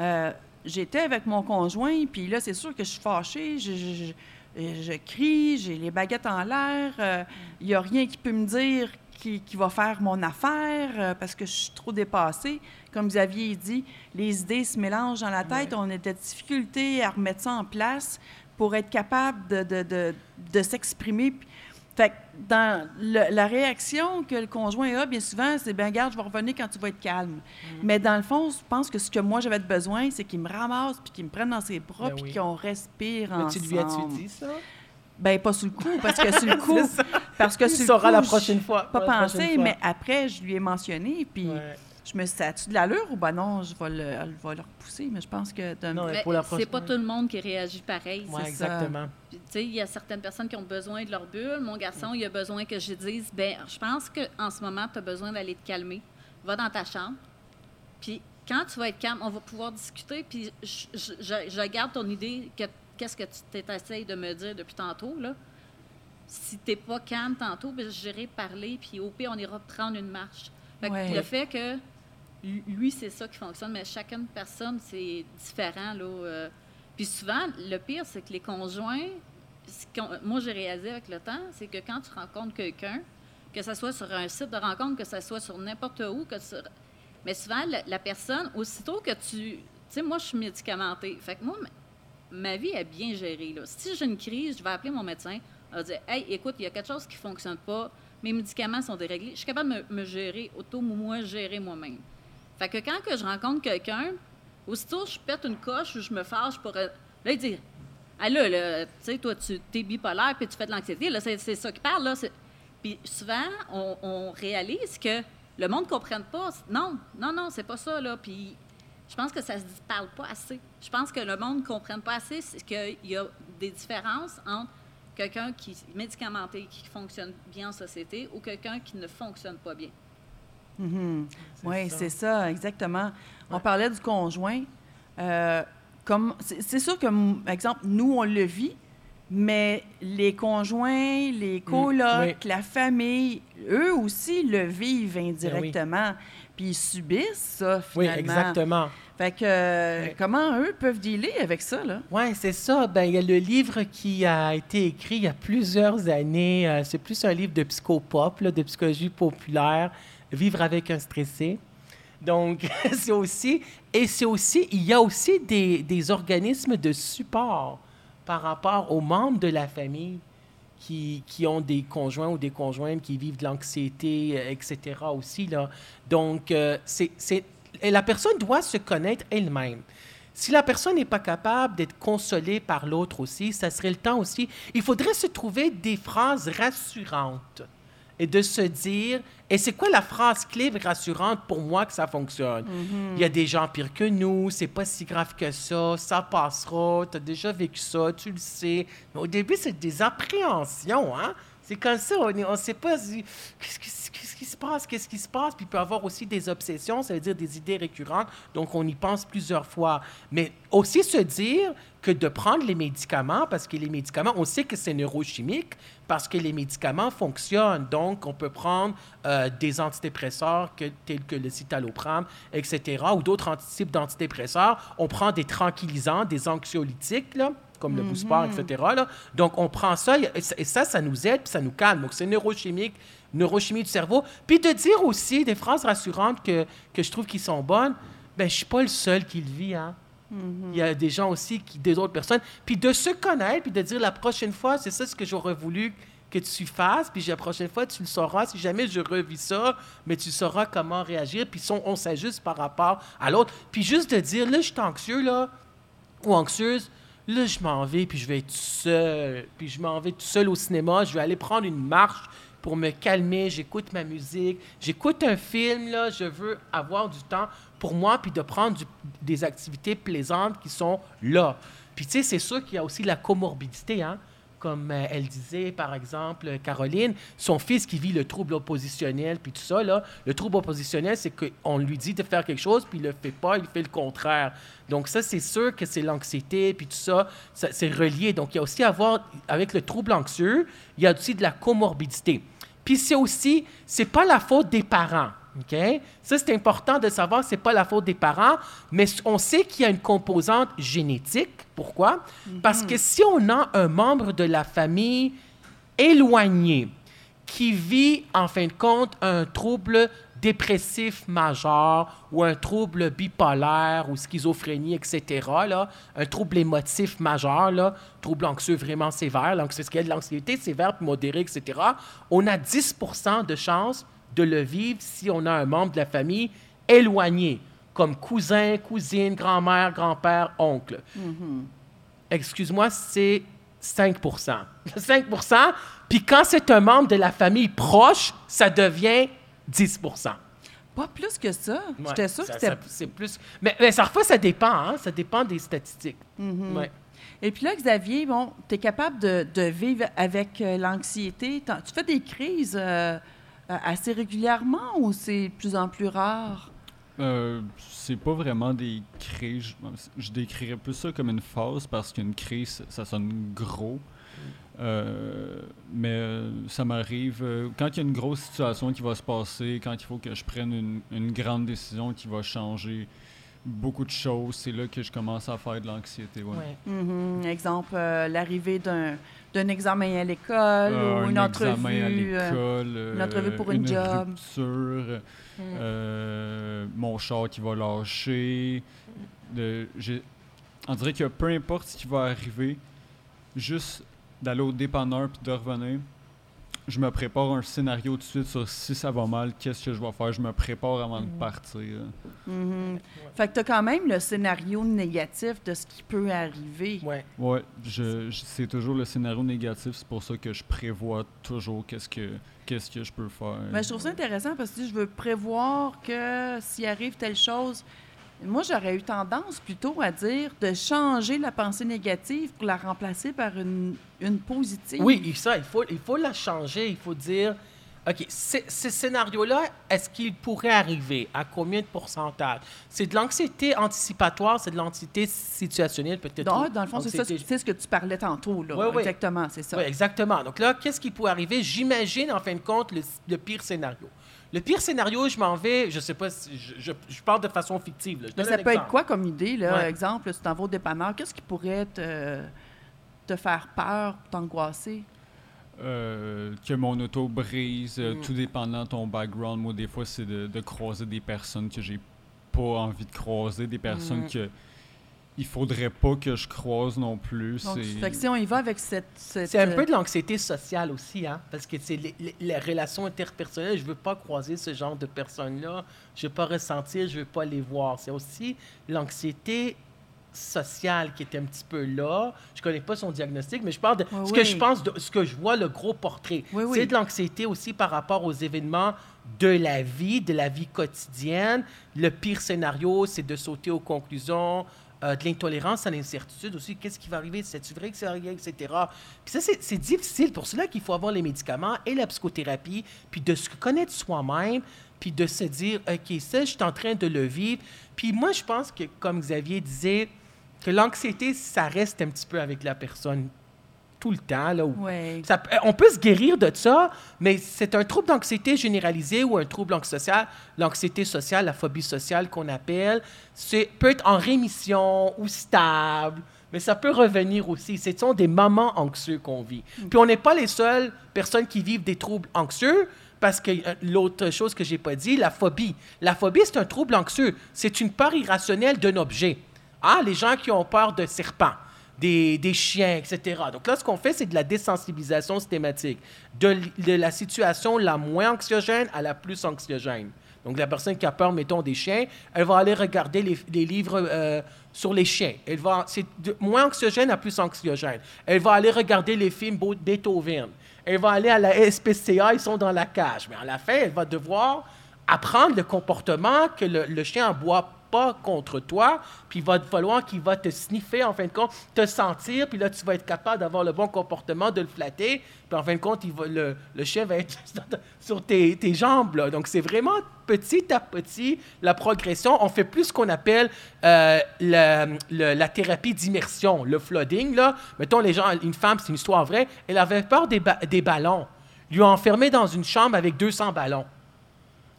euh, j'étais avec mon conjoint, puis là, c'est sûr que je suis fâchée, je, je- je- je crie, j'ai les baguettes en l'air, euh, il n'y a rien qui peut me dire qui, qui va faire mon affaire euh, parce que je suis trop dépassée. Comme vous aviez dit, les idées se mélangent dans la tête, on a des difficultés à remettre ça en place pour être capable de, de, de, de s'exprimer. Fait que dans le- la réaction que le conjoint a, bien souvent, c'est ben garde, je vais revenir quand tu vas être calme. Mm. Mais dans le fond, je pense que ce que moi j'avais besoin, c'est qu'il me ramasse puis qu'il me prenne dans ses bras Ben puis oui. qu'on respire Mais ensemble. tu lui as-tu dit ça? Ben pas sur le coup, parce que sur le coup, C'est ça. parce que sur coup, la je- prochaine fois. Pas pensé, fois. mais après, je lui ai mentionné, puis Ouais. je me suis dit, ça a-tu de l'allure ou ben non, je vais le, je vais le repousser, mais je pense que... Non, Mais pour la c'est prochaine- pas tout le monde qui réagit pareil. Ouais, c'est ça. exactement. Puis, Tu sais, il y a certaines personnes qui ont besoin de leur bulle. Mon garçon, il a besoin que je dise, ben, je pense qu'en ce moment, tu as besoin d'aller te calmer. Va dans ta chambre. Puis quand tu vas être calme, on va pouvoir discuter. Puis je, je- je- je garde ton idée que qu'est-ce que tu essayes de me dire depuis tantôt là? Si t'es pas calme tantôt, ben, j'irai parler. Puis au pire, on ira prendre une marche. Fait que Ouais. Le fait que lui- c'est ça qui fonctionne, mais chacune personne, c'est différent. Là, euh. Puis souvent, le pire, c'est que les conjoints, moi, j'ai réalisé avec le temps, c'est que quand tu rencontres quelqu'un, que ce soit sur un site de rencontre, que ce soit sur n'importe où, que sur... mais souvent, la, la personne, aussitôt que tu... Tu sais, moi, je suis médicamentée. Fait que moi, ma- vie est bien gérée. Si j'ai une crise, je vais appeler mon médecin. Il va dire Hey, écoute, il y a quelque chose qui ne fonctionne pas. Mes médicaments sont déréglés. Je suis capable de me, gérer, auto-moi, gérer moi-même. Fait que quand que je rencontre quelqu'un, aussitôt je pète une coche ou je me fâche pour. euh, Là, il dit Ah là, là, tu sais, toi, tu es bipolaire puis tu fais de l'anxiété. Là, c'est, ça qui parle. Là. Puis souvent, on, on réalise que le monde ne comprenne pas. Non, non, non, c'est pas ça. Là. Puis je pense que ça se dit- parle pas assez. Je pense que le monde ne comprenne pas assez qu'il y a des différences entre quelqu'un qui est médicamenté, qui fonctionne bien en société, ou quelqu'un qui ne fonctionne pas bien. Mhm. Oui, c'est ça, exactement. On parlait du conjoint. Euh, comme c'est sûr que, exemple, nous, on le vit, mais les conjoints, les colocs, Mm, oui. la famille, eux aussi le vivent Ben indirectement. Puis ils subissent ça, Oui, finalement. exactement. Fait que, euh, Ouais. comment eux peuvent dealer avec ça, là? Oui, c'est ça. Ben, il y a le livre qui a été écrit il y a plusieurs années. euh, c'est plus un livre de psychopop, là, de psychologie populaire, Vivre avec un stressé. Donc, c'est aussi. Et c'est aussi. Il y a aussi des, des organismes de support par rapport aux membres de la famille qui, ont des conjoints ou des conjointes qui vivent de l'anxiété, euh, etc. aussi. Là. Donc, euh, c'est, c'est- la personne doit se connaître elle-même. Si la personne n'est pas capable d'être consolée par l'autre aussi, ça serait le temps aussi. Il faudrait se trouver des phrases rassurantes et de se dire, et c'est quoi la phrase clé rassurante pour moi que ça fonctionne? Il y a des gens pires que nous, c'est pas si grave que ça, ça passera, tu as déjà vécu ça, tu le sais. Mais au début, c'est des appréhensions, hein? C'est comme ça, on ne sait pas si- qu'est-ce qui, qu'est-ce qui se passe, qu'est-ce qui se passe. Puis il peut avoir aussi des obsessions, ça veut dire des idées récurrentes, donc on y pense plusieurs fois. Mais aussi se dire que de prendre les médicaments, parce que les médicaments, on sait que c'est neurochimique, parce que les médicaments fonctionnent. Donc, on peut prendre euh, des antidépresseurs que- tels que le citalopram, etc., ou d'autres types d'antidépresseurs. On prend des tranquillisants, des anxiolytiques, là, comme le Buspar, etc. là. Donc, on prend ça et ça- et ça, ça nous aide, puis ça nous calme. Donc, c'est neurochimique, neurochimie du cerveau. Puis de dire aussi des phrases rassurantes que, que je trouve qui sont bonnes. Ben, je suis pas le seul qui le vit, hein. Il y a des gens aussi, qui, des autres personnes. Puis de se connaître, puis de dire la prochaine fois, c'est ça ce que j'aurais voulu que tu fasses, puis la prochaine fois, tu le sauras. Si jamais je revis ça, mais tu sauras comment réagir, puis on, s'ajuste par rapport à l'autre. Puis juste de dire, là, je suis anxieux, là, ou anxieuse, là, je m'en vais, puis je vais être seul. Puis je m'en vais tout seul au cinéma, je vais aller prendre une marche pour me calmer, j'écoute ma musique, j'écoute un film, là, je veux avoir du temps pour moi, puis de prendre des activités plaisantes qui sont là. Puis tu sais, c'est sûr qu'il y a aussi la comorbidité, hein? Comme euh, elle disait, par exemple, euh, Caroline, son fils qui vit le trouble oppositionnel, puis tout ça, là, le trouble oppositionnel, c'est qu'on lui dit de faire quelque chose, puis il le fait pas, il fait le contraire. Donc ça, c'est sûr que c'est l'anxiété, puis tout ça, ça c'est relié. Donc il y a aussi à voir, avec le trouble anxieux, il y a aussi de la comorbidité. Puis c'est aussi, c'est pas la faute des parents. OK? Ça, c'est important de savoir ce n'est pas la faute des parents, mais on sait qu'il y a une composante génétique. Pourquoi? Parce que si on a un membre de la famille éloigné qui vit, en fin de compte, un trouble dépressif majeur ou un trouble bipolaire ou schizophrénie, etc., là, un trouble émotif majeur, là, trouble anxieux vraiment sévère, l'anxiété, l'anxiété sévère modérée, etc., on a 10% de chances de le vivre si on a un membre de la famille éloigné, comme cousin, cousine, grand-mère, grand-père, oncle. Excuse-moi, c'est 5% 5% Puis quand c'est un membre de la famille proche, ça devient 10% Pas plus que ça. J'étais sûre que c'était... C'est plus. Mais, mais ça, parfois, ça dépend, hein? Ça dépend des statistiques. Mm-hmm. Ouais. Et puis là, Xavier, bon, tu es capable de, de vivre avec euh, l'anxiété. Tu fais des crises euh, assez régulièrement ou c'est de plus en plus rare? Euh, c'est pas vraiment des crises. Je, je décrirais plus ça comme une phase parce qu'une crise, ça sonne gros. Euh, mais euh, ça m'arrive euh, quand il y a une grosse situation qui va se passer, quand il faut que je prenne une grande décision qui va changer beaucoup de choses, c'est là que je commence à faire de l'anxiété. Ouais. Ouais. Mhm. Exemple, euh, l'arrivée d'un, d'un examen à l'école Euh, ou une un entrevue. examen à euh, l'école, une entrevue pour une job. rupture, euh, mon char qui va lâcher. De, on dirait que peu importe ce qui va arriver, juste d'aller au dépanneur puis de revenir, je me prépare un scénario tout de suite sur si ça va mal, qu'est-ce que je vais faire. Je me prépare avant de partir. mhm. Fait que tu as quand même le scénario négatif de ce qui peut arriver. Ouais. Ouais, je, je- c'est toujours le scénario négatif. C'est pour ça que je prévois toujours qu'est-ce que qu'est-ce que je peux faire. Mais je trouve ça intéressant parce que je veux prévoir que s'il arrive telle chose, moi j'aurais eu tendance plutôt à dire de changer la pensée négative pour la remplacer par une, une positive. Oui, ça, il faut, il faut la changer. Il faut dire, OK, ce, ce scénario-là, est-ce qu'il pourrait arriver? À combien de pourcentage? C'est de l'anxiété anticipatoire, c'est de l'anxiété situationnelle, peut-être. Dans, dans le fond, c'est ça, c'est ce que tu parlais tantôt. Là. Oui, oui. Exactement, c'est ça. Oui, exactement. Donc là, qu'est-ce qui pourrait arriver? J'imagine, en fin de compte, le, le pire scénario. Le pire scénario, je m'en vais, je sais pas si je, je- je parle de façon fictive. là. Je Mais ça peut être quoi comme idée? Là? Ouais. Exemple, si tu t'en vas au dépanneur, qu'est-ce qui pourrait te, te faire peur, t'angoisser? Euh, que mon auto brise, euh, Mm. tout dépendant de ton background. Moi, des fois, c'est de, de croiser des personnes que j'ai pas envie de croiser, des personnes Mm. que il faudrait pas que je croise non plus. Donc, c'est- fait que si on y va avec cette... cette, C'est un euh, peu de l'anxiété sociale aussi, hein? parce que c'est les, les- les relations interpersonnelles. Je veux pas croiser ce genre de personnes-là. Je veux pas ressentir, je veux pas les voir. C'est aussi l'anxiété sociale qui est un petit peu là. Je connais pas son diagnostic, mais je parle de Oui, ce que je pense, de ce que je vois, le gros portrait. Oui, oui. C'est de l'anxiété aussi par rapport aux événements de la vie, de la vie quotidienne. Le pire scénario, c'est de sauter aux conclusions, euh, de l'intolérance à l'incertitude aussi. Qu'est-ce qui va arriver? C'est-tu vrai que c'est rien, etc. Puis ça, c'est c'est difficile. Pour cela qu'il faut avoir les médicaments et la psychothérapie, puis de se connaître soi-même, puis de se dire, OK, ça, je suis en train de le vivre. Puis moi, je pense que, comme Xavier disait, que l'anxiété, ça reste un petit peu avec la personne tout le temps. Là, où Ouais. ça peut- on peut se guérir de ça, mais c'est un trouble d'anxiété généralisé ou un trouble anxiosocial. L'anxiété sociale, la phobie sociale qu'on appelle, c'est peut être en rémission ou stable, mais ça peut revenir aussi. Ce sont des moments anxieux qu'on vit. Puis on n'est pas les seules personnes qui vivent des troubles anxieux. Parce que euh, l'autre chose que j'ai pas dit, la phobie. La phobie, c'est un trouble anxieux. C'est une peur irrationnelle d'un objet. Ah, les gens qui ont peur de serpents des, chiens, etc. Donc là, ce qu'on fait, c'est de la désensibilisation systématique, de, la situation la moins anxiogène à la plus anxiogène. Donc la personne qui a peur, mettons, des chiens, elle va aller regarder les, livres euh, sur les chiens. Elle va, c'est de moins anxiogène à plus anxiogène. Elle va aller regarder les films Beethoven. Elle va aller à la SPCA, ils sont dans la cage. Mais à la fin, elle va devoir apprendre le comportement que le, le chien aboie pas contre toi, puis il va te falloir qu'il va te sniffer, en fin de compte, te sentir, puis là, tu vas être capable d'avoir le bon comportement, de le flatter, puis en fin de compte, il va, le, le chien va être sur tes, tes jambes. Là. Donc, c'est vraiment petit à petit la progression. On fait plus ce qu'on appelle euh, la, la thérapie d'immersion, le flooding. Là. Mettons, les gens, une femme, c'est une histoire vraie, elle avait peur des, des ballons. Lui ont enfermé dans une chambre avec 200 ballons.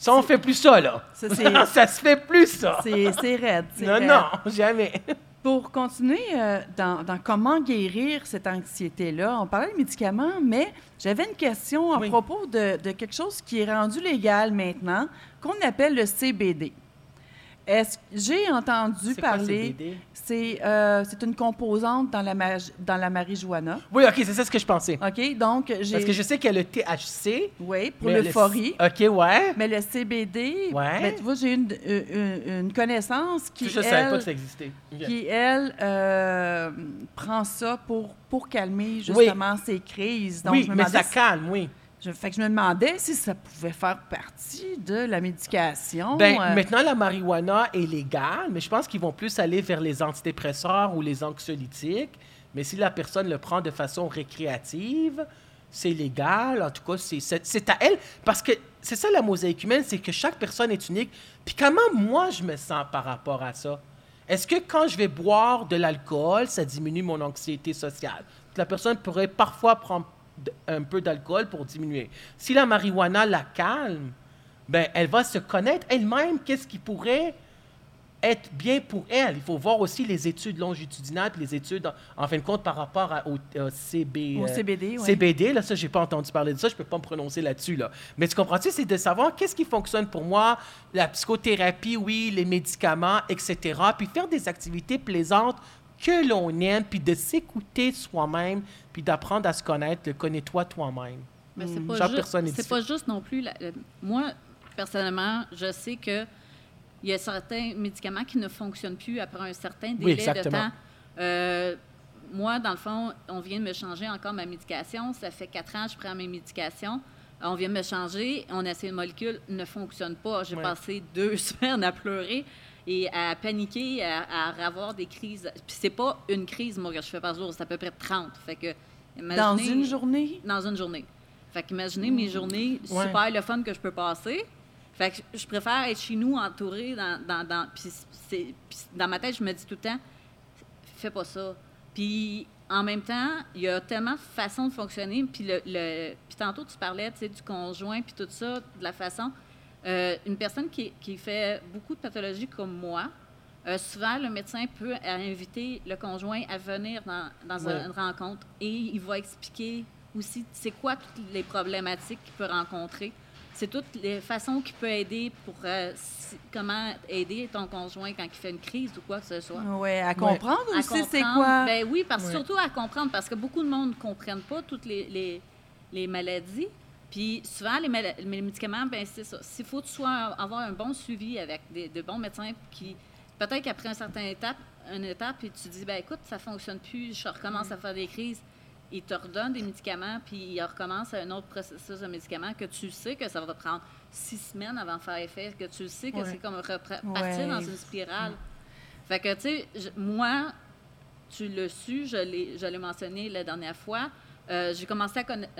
Ça, on fait plus ça, là. Ça, ça se fait plus, ça. C'est raide. Non, raide. non, jamais. Pour continuer euh, dans, dans comment guérir cette anxiété-là, on parlait de médicaments, mais j'avais une question à Oui. propos de, de quelque chose qui est rendu légal maintenant, qu'on appelle le CBD. Est-ce j'ai entendu parler, c'est euh, c'est une composante dans la dans la marijuana. Oui, OK, c'est ça ce que je pensais. OK, donc j'ai Parce que je sais qu'il y a le THC. oui, pour le- l'euphorie. OK, ouais. Mais le CBD, Ouais. ben, tu vois, j'ai une, une, une connaissance qui, je ne savais pas elle, que ça existait. Qui, elle, euh, prend ça pour, pour calmer justement ses crises. Donc, oui, je me mais ça calme, oui. Je, fait que je me demandais si ça pouvait faire partie de la médication. Ben, euh, Maintenant, la marijuana est légale, mais je pense qu'ils vont plus aller vers les antidépresseurs ou les anxiolytiques. Mais si la personne le prend de façon récréative, c'est légal. En tout cas, c'est- à elle. Parce que c'est ça la mosaïque humaine, c'est que chaque personne est unique. Puis comment moi je me sens par rapport à ça? Est-ce que quand je vais boire de l'alcool, ça diminue mon anxiété sociale? La personne pourrait parfois prendre un peu d'alcool pour diminuer. Si la marijuana la calme, ben, elle va se connaître elle-même qu'est-ce qui pourrait être bien pour elle. Il faut voir aussi les études longitudinales puis les études, en, en fin de compte, par rapport à- au, au CB, Au euh, CBD, oui. CBD, là, ça, j'ai pas entendu parler de ça, je peux pas me prononcer là-dessus, là. Mais tu comprends-tu, c'est de savoir qu'est-ce qui fonctionne pour moi, la psychothérapie, oui, les médicaments, etc., puis faire des activités plaisantes que l'on aime, puis de s'écouter soi-même, puis d'apprendre à se connaître, le connais-toi toi-même. Mais c'est Chaque pas, juste, c'est pas juste non plus. la- la- moi, personnellement, je sais que il y a certains médicaments qui ne fonctionnent plus après un certain délai de temps. Euh, moi, dans le fond, on vient de me changer encore ma médication. Ça fait quatre ans que je prends mes médications. On vient de me changer. On essaie une molécule, ne fonctionne pas. J'ai Ouais. passé deux semaines à pleurer et à paniquer, à, à avoir des crises. Puis c'est pas une crise, moi, que je fais par jour. C'est à peu près 30. Fait que, dans une journée, dans une journée. Fait qu'imaginez mes journées Ouais. super le fun que je peux passer. Fait que je préfère être chez nous entouré dans, dans, dans puis c'est- puis dans ma tête, je me dis tout le temps, fais pas ça. Puis en même temps, il y a tellement de façons de fonctionner. Puis le, le- puis tantôt, tu parlais tu sais, du conjoint, puis tout ça, de la façon. Euh, une personne qui, qui fait beaucoup de pathologies comme moi, euh, souvent, le médecin peut inviter le conjoint à venir dans, dans Ouais. une rencontre et il va expliquer aussi c'est quoi toutes les problématiques qu'il peut rencontrer. C'est toutes les façons qu'il peut aider pour euh, si- comment aider ton conjoint quand il fait une crise ou quoi que ce soit. ouais, à comprendre À aussi c'est quoi. Ben oui, parce, Ouais. surtout à comprendre, parce que beaucoup de monde ne comprennent pas toutes les, les, les maladies. Puis souvent, les, médicaments, ben c'est ça. S'il faut que tu sois, avoir un bon suivi avec des, de bons médecins qui, peut-être qu'après un certain étape, une étape, puis tu dis, ben écoute, ça fonctionne plus, je recommence à faire des crises. Ils te redonnent des médicaments, puis ils recommencent un autre processus de médicaments que tu sais que ça va prendre six semaines avant de faire effet, que tu sais que Ouais. c'est comme repartir Ouais. dans une spirale. Fait que, tu sais, moi, tu l'as su, je l'ai, je l'ai mentionné la dernière fois. Euh, j'ai commencé à connaître,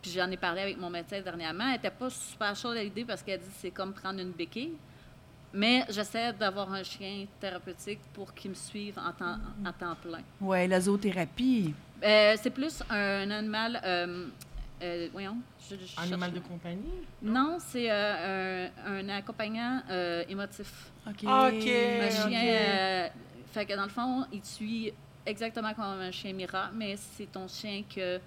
puis j'en ai parlé avec mon médecin dernièrement. Elle n'était pas super chaude à l'idée parce qu'elle dit que c'est comme prendre une béquille. Mais j'essaie d'avoir un chien thérapeutique pour qu'il me suive en temps, en temps plein. Ouais, la zoothérapie. Euh, c'est plus un animal. euh, euh, voyons. je- je cherche- Animal de compagnie? Non, c'est euh, un, un accompagnant euh, émotif. OK. OK. Un chien. euh, fait que dans le fond, il te suit exactement comme un chien Mira, mais c'est ton chien que.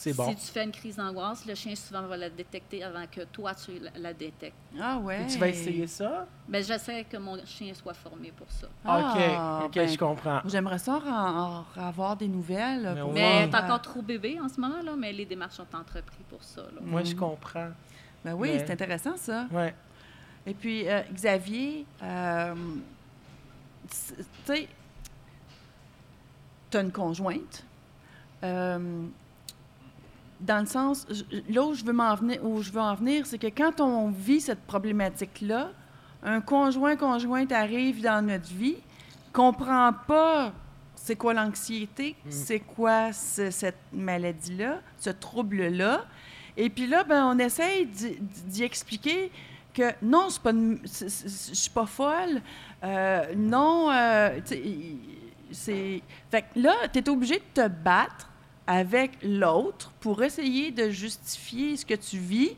C'est bon. Si tu fais une crise d'angoisse, le chien souvent va la détecter avant que toi tu la, détectes. Ah ouais. Et tu vas essayer ça? Mais j'essaie que mon chien soit formé pour ça. Ah, OK, OK, ben, je comprends. J'aimerais ça en, en avoir des nouvelles. Mais pour. Mais t'es encore trop bébé en ce moment, là, mais les démarches sont entreprises pour ça. là. Moi, je comprends. Ben oui, Mais- c'est intéressant ça. Ouais. Et puis, euh, Xavier, euh, tu sais, tu as une conjointe. Euh, dans le sens, là où je veux m'en venir, où je veux en venir, c'est que quand on vit cette problématique-là, un conjoint conjointe arrive dans notre vie, comprend pas c'est quoi l'anxiété, c'est quoi ce- cette maladie-là, ce trouble-là, et puis là, ben, on essaye d'y expliquer que non, c'est pas, je suis pas folle, euh, non, euh, c'est, fait que là, tu es obligé de te battre avec l'autre pour essayer de justifier ce que tu vis.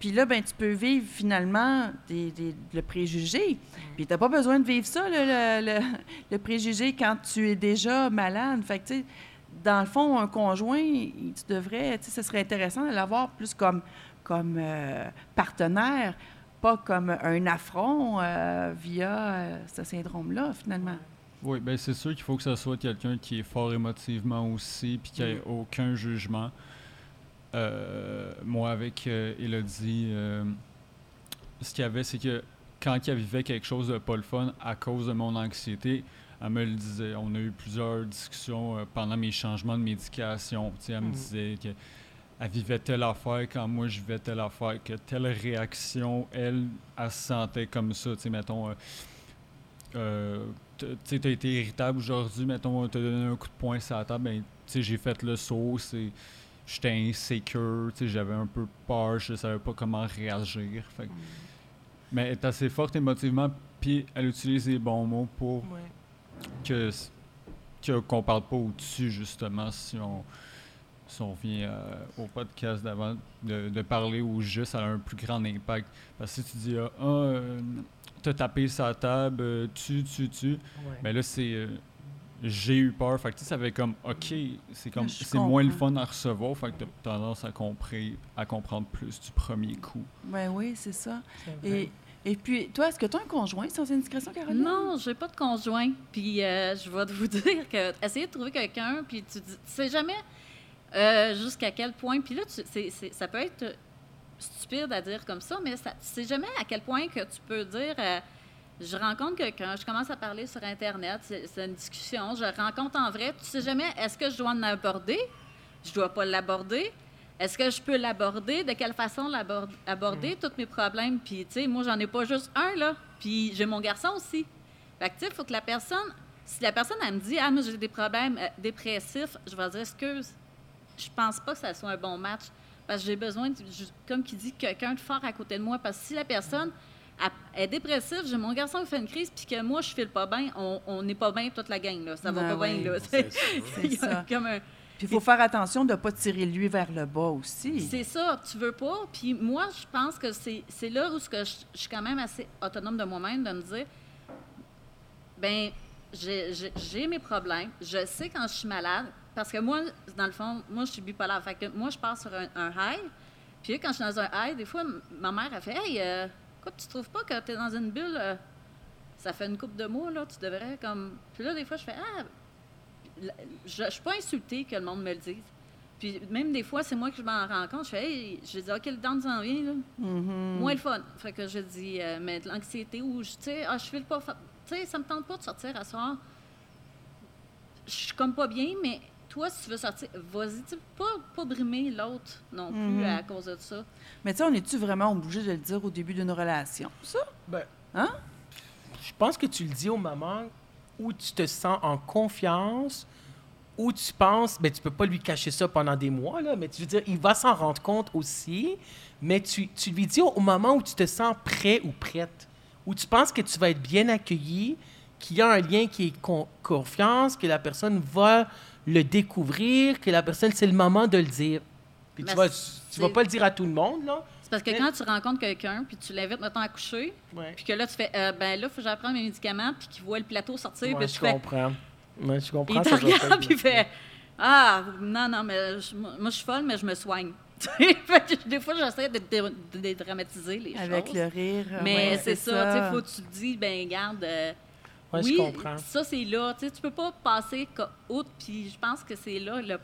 Puis là, ben, tu peux vivre finalement des, des- le préjugé. Puis tu n'as pas besoin de vivre ça, le, le- le- préjugé, quand tu es déjà malade. Fait que, dans le fond, un conjoint, tu devrais, ce serait intéressant de l'avoir plus comme, comme euh, partenaire, pas comme un affront euh, via euh, ce syndrome-là, finalement. Oui, ben c'est sûr qu'il faut que ce soit quelqu'un qui est fort émotivement aussi, puis qui ait aucun jugement. Euh, moi, avec euh, Elodie, euh, ce qu'il y avait, c'est que quand elle vivait quelque chose de pas le fun à cause de mon anxiété, elle me le disait. On a eu plusieurs discussions pendant mes changements de médication. Elle me Mhm. disait que elle vivait telle affaire quand moi je vivais telle affaire, que telle réaction, elle, elle se sentait comme ça. Tu sais, mettons, euh, euh, tu t'as été irritable aujourd'hui, mettons, t'as donné un coup de poing sur la table, ben, j'ai fait le saut, c'est... J'étais insécure, j'avais un peu peur, je savais pas comment réagir. Fait que- Mais elle est assez forte émotivement, puis elle utilise les bons mots pour Ouais. que qu'on parle pas au-dessus, justement, si on, si on revient euh, au podcast d'avant, de, de parler au juste, ça a un plus grand impact. Parce que si tu dis, ah, ah, euh, t'as tapé sa table, euh, tu, tu, tu, Ouais. mais là, c'est. euh, j'ai eu peur. Fait que tu sais, ça fait comme, OK, c'est comme, c'est moins le fun à recevoir. Fait que t'as tendance à, comprer, à comprendre plus du premier coup. Ben oui, c'est ça. Et, et puis, toi, est-ce que tu as un conjoint, sans indiscrétion, Caroline? Non, j'ai pas de conjoint. Puis euh, je vais vous dire que essayez de trouver quelqu'un, puis tu, dis- tu sais jamais euh, jusqu'à quel point. Puis là, tu- c'est- c'est- ça peut être stupide à dire comme ça, mais ça, tu sais jamais à quel point que tu peux dire. euh, je rencontre quelqu'un, je commence à parler sur Internet, c'est une discussion, je rencontre en vrai. Tu sais jamais, est-ce que je dois en aborder? Je dois pas l'aborder? Est-ce que je peux l'aborder? De quelle façon l'abord- aborder tous mes problèmes? Puis, tu sais, moi, j'en ai pas juste un, là. Puis, j'ai mon garçon aussi. Fait que, tu sais, il faut que la personne, si la personne, elle me dit, ah, moi, j'ai des problèmes euh, dépressifs, je vais dire, excuse, je pense pas que ça soit un bon match. Parce que j'ai besoin, de- comme qui dit, quelqu'un de fort à côté de moi. Parce que si la personne elle est dépressive, j'ai mon garçon qui fait une crise, puis que moi, je file pas bien, on- n'est pas bien toute la gang, là. Ça va Ben pas oui, bien, là. c'est ça. comme un- Puis il faut faire attention de ne pas tirer lui vers le bas aussi. C'est ça, tu veux pas. Puis moi, je pense que c'est là où je, je suis quand même assez autonome de moi-même, de me dire, ben j'ai mes problèmes, je sais quand je suis malade, parce que moi, dans le fond, moi, je suis bipolaire. Fait que moi, je pars sur un, un high. Puis quand je suis dans un high, des fois, ma mère, elle fait Hey, euh, quoi, tu trouves pas que tu es dans une bulle euh, Ça fait une coupe de mois, là, tu devrais comme. Puis là, des fois, je fais Ah, je ne suis pas insultée que le monde me le dise. Puis même des fois, c'est moi que je m'en rends compte. Je fais, hey, je dis, OK, le dent s'en vient, là. Mhm. Moins le fun. Fait que je dis, euh, mais de l'anxiété ou, je- tu sais, ah, je file pas. Tu sais, ça me tente pas de sortir à soir. Je suis comme pas bien, mais toi, si tu veux sortir, vas-y. Tu sais, pas, pas brimer l'autre non plus Mhm. à cause de ça. Mais tu sais, on est-tu vraiment obligé de le dire au début d'une relation? Ça? Ben, Hein? Je pense que tu le dis au moment où tu te sens en confiance, où tu penses, ben tu peux pas lui cacher ça pendant des mois, là, mais tu veux dire, il va s'en rendre compte aussi, mais tu, tu lui dis au, au moment où tu te sens prêt ou prête, où tu penses que tu vas être bien accueilli, qu'il y a un lien qui est con- confiance, que la personne va le découvrir, que la personne, c'est le moment de le dire. Puis tu Mais vas, tu vas pas le dire à tout le monde, là. C'est parce que Mais- quand tu rencontres quelqu'un, puis tu l'invites, mettons, à coucher, Ouais. puis que là, tu fais, euh, ben là, il faut que j'aille prendre mes médicaments, puis qu'il voit le plateau sortir, Ouais, puis je tu fais, comprends. Ouais, je comprends. Il te regarde puis il fait Ah, non, non, mais je- moi, je suis folle, mais je me soigne. Des fois, j'essaie de, dé- de dédramatiser les Avec choses. le rire. mais ouais, c'est ça, tu sais, faut que tu te dis, ben garde. euh, Ouais, oui, je comprends. ça c'est là, tu sais, tu peux pas passer outre, puis je pense que c'est là, le,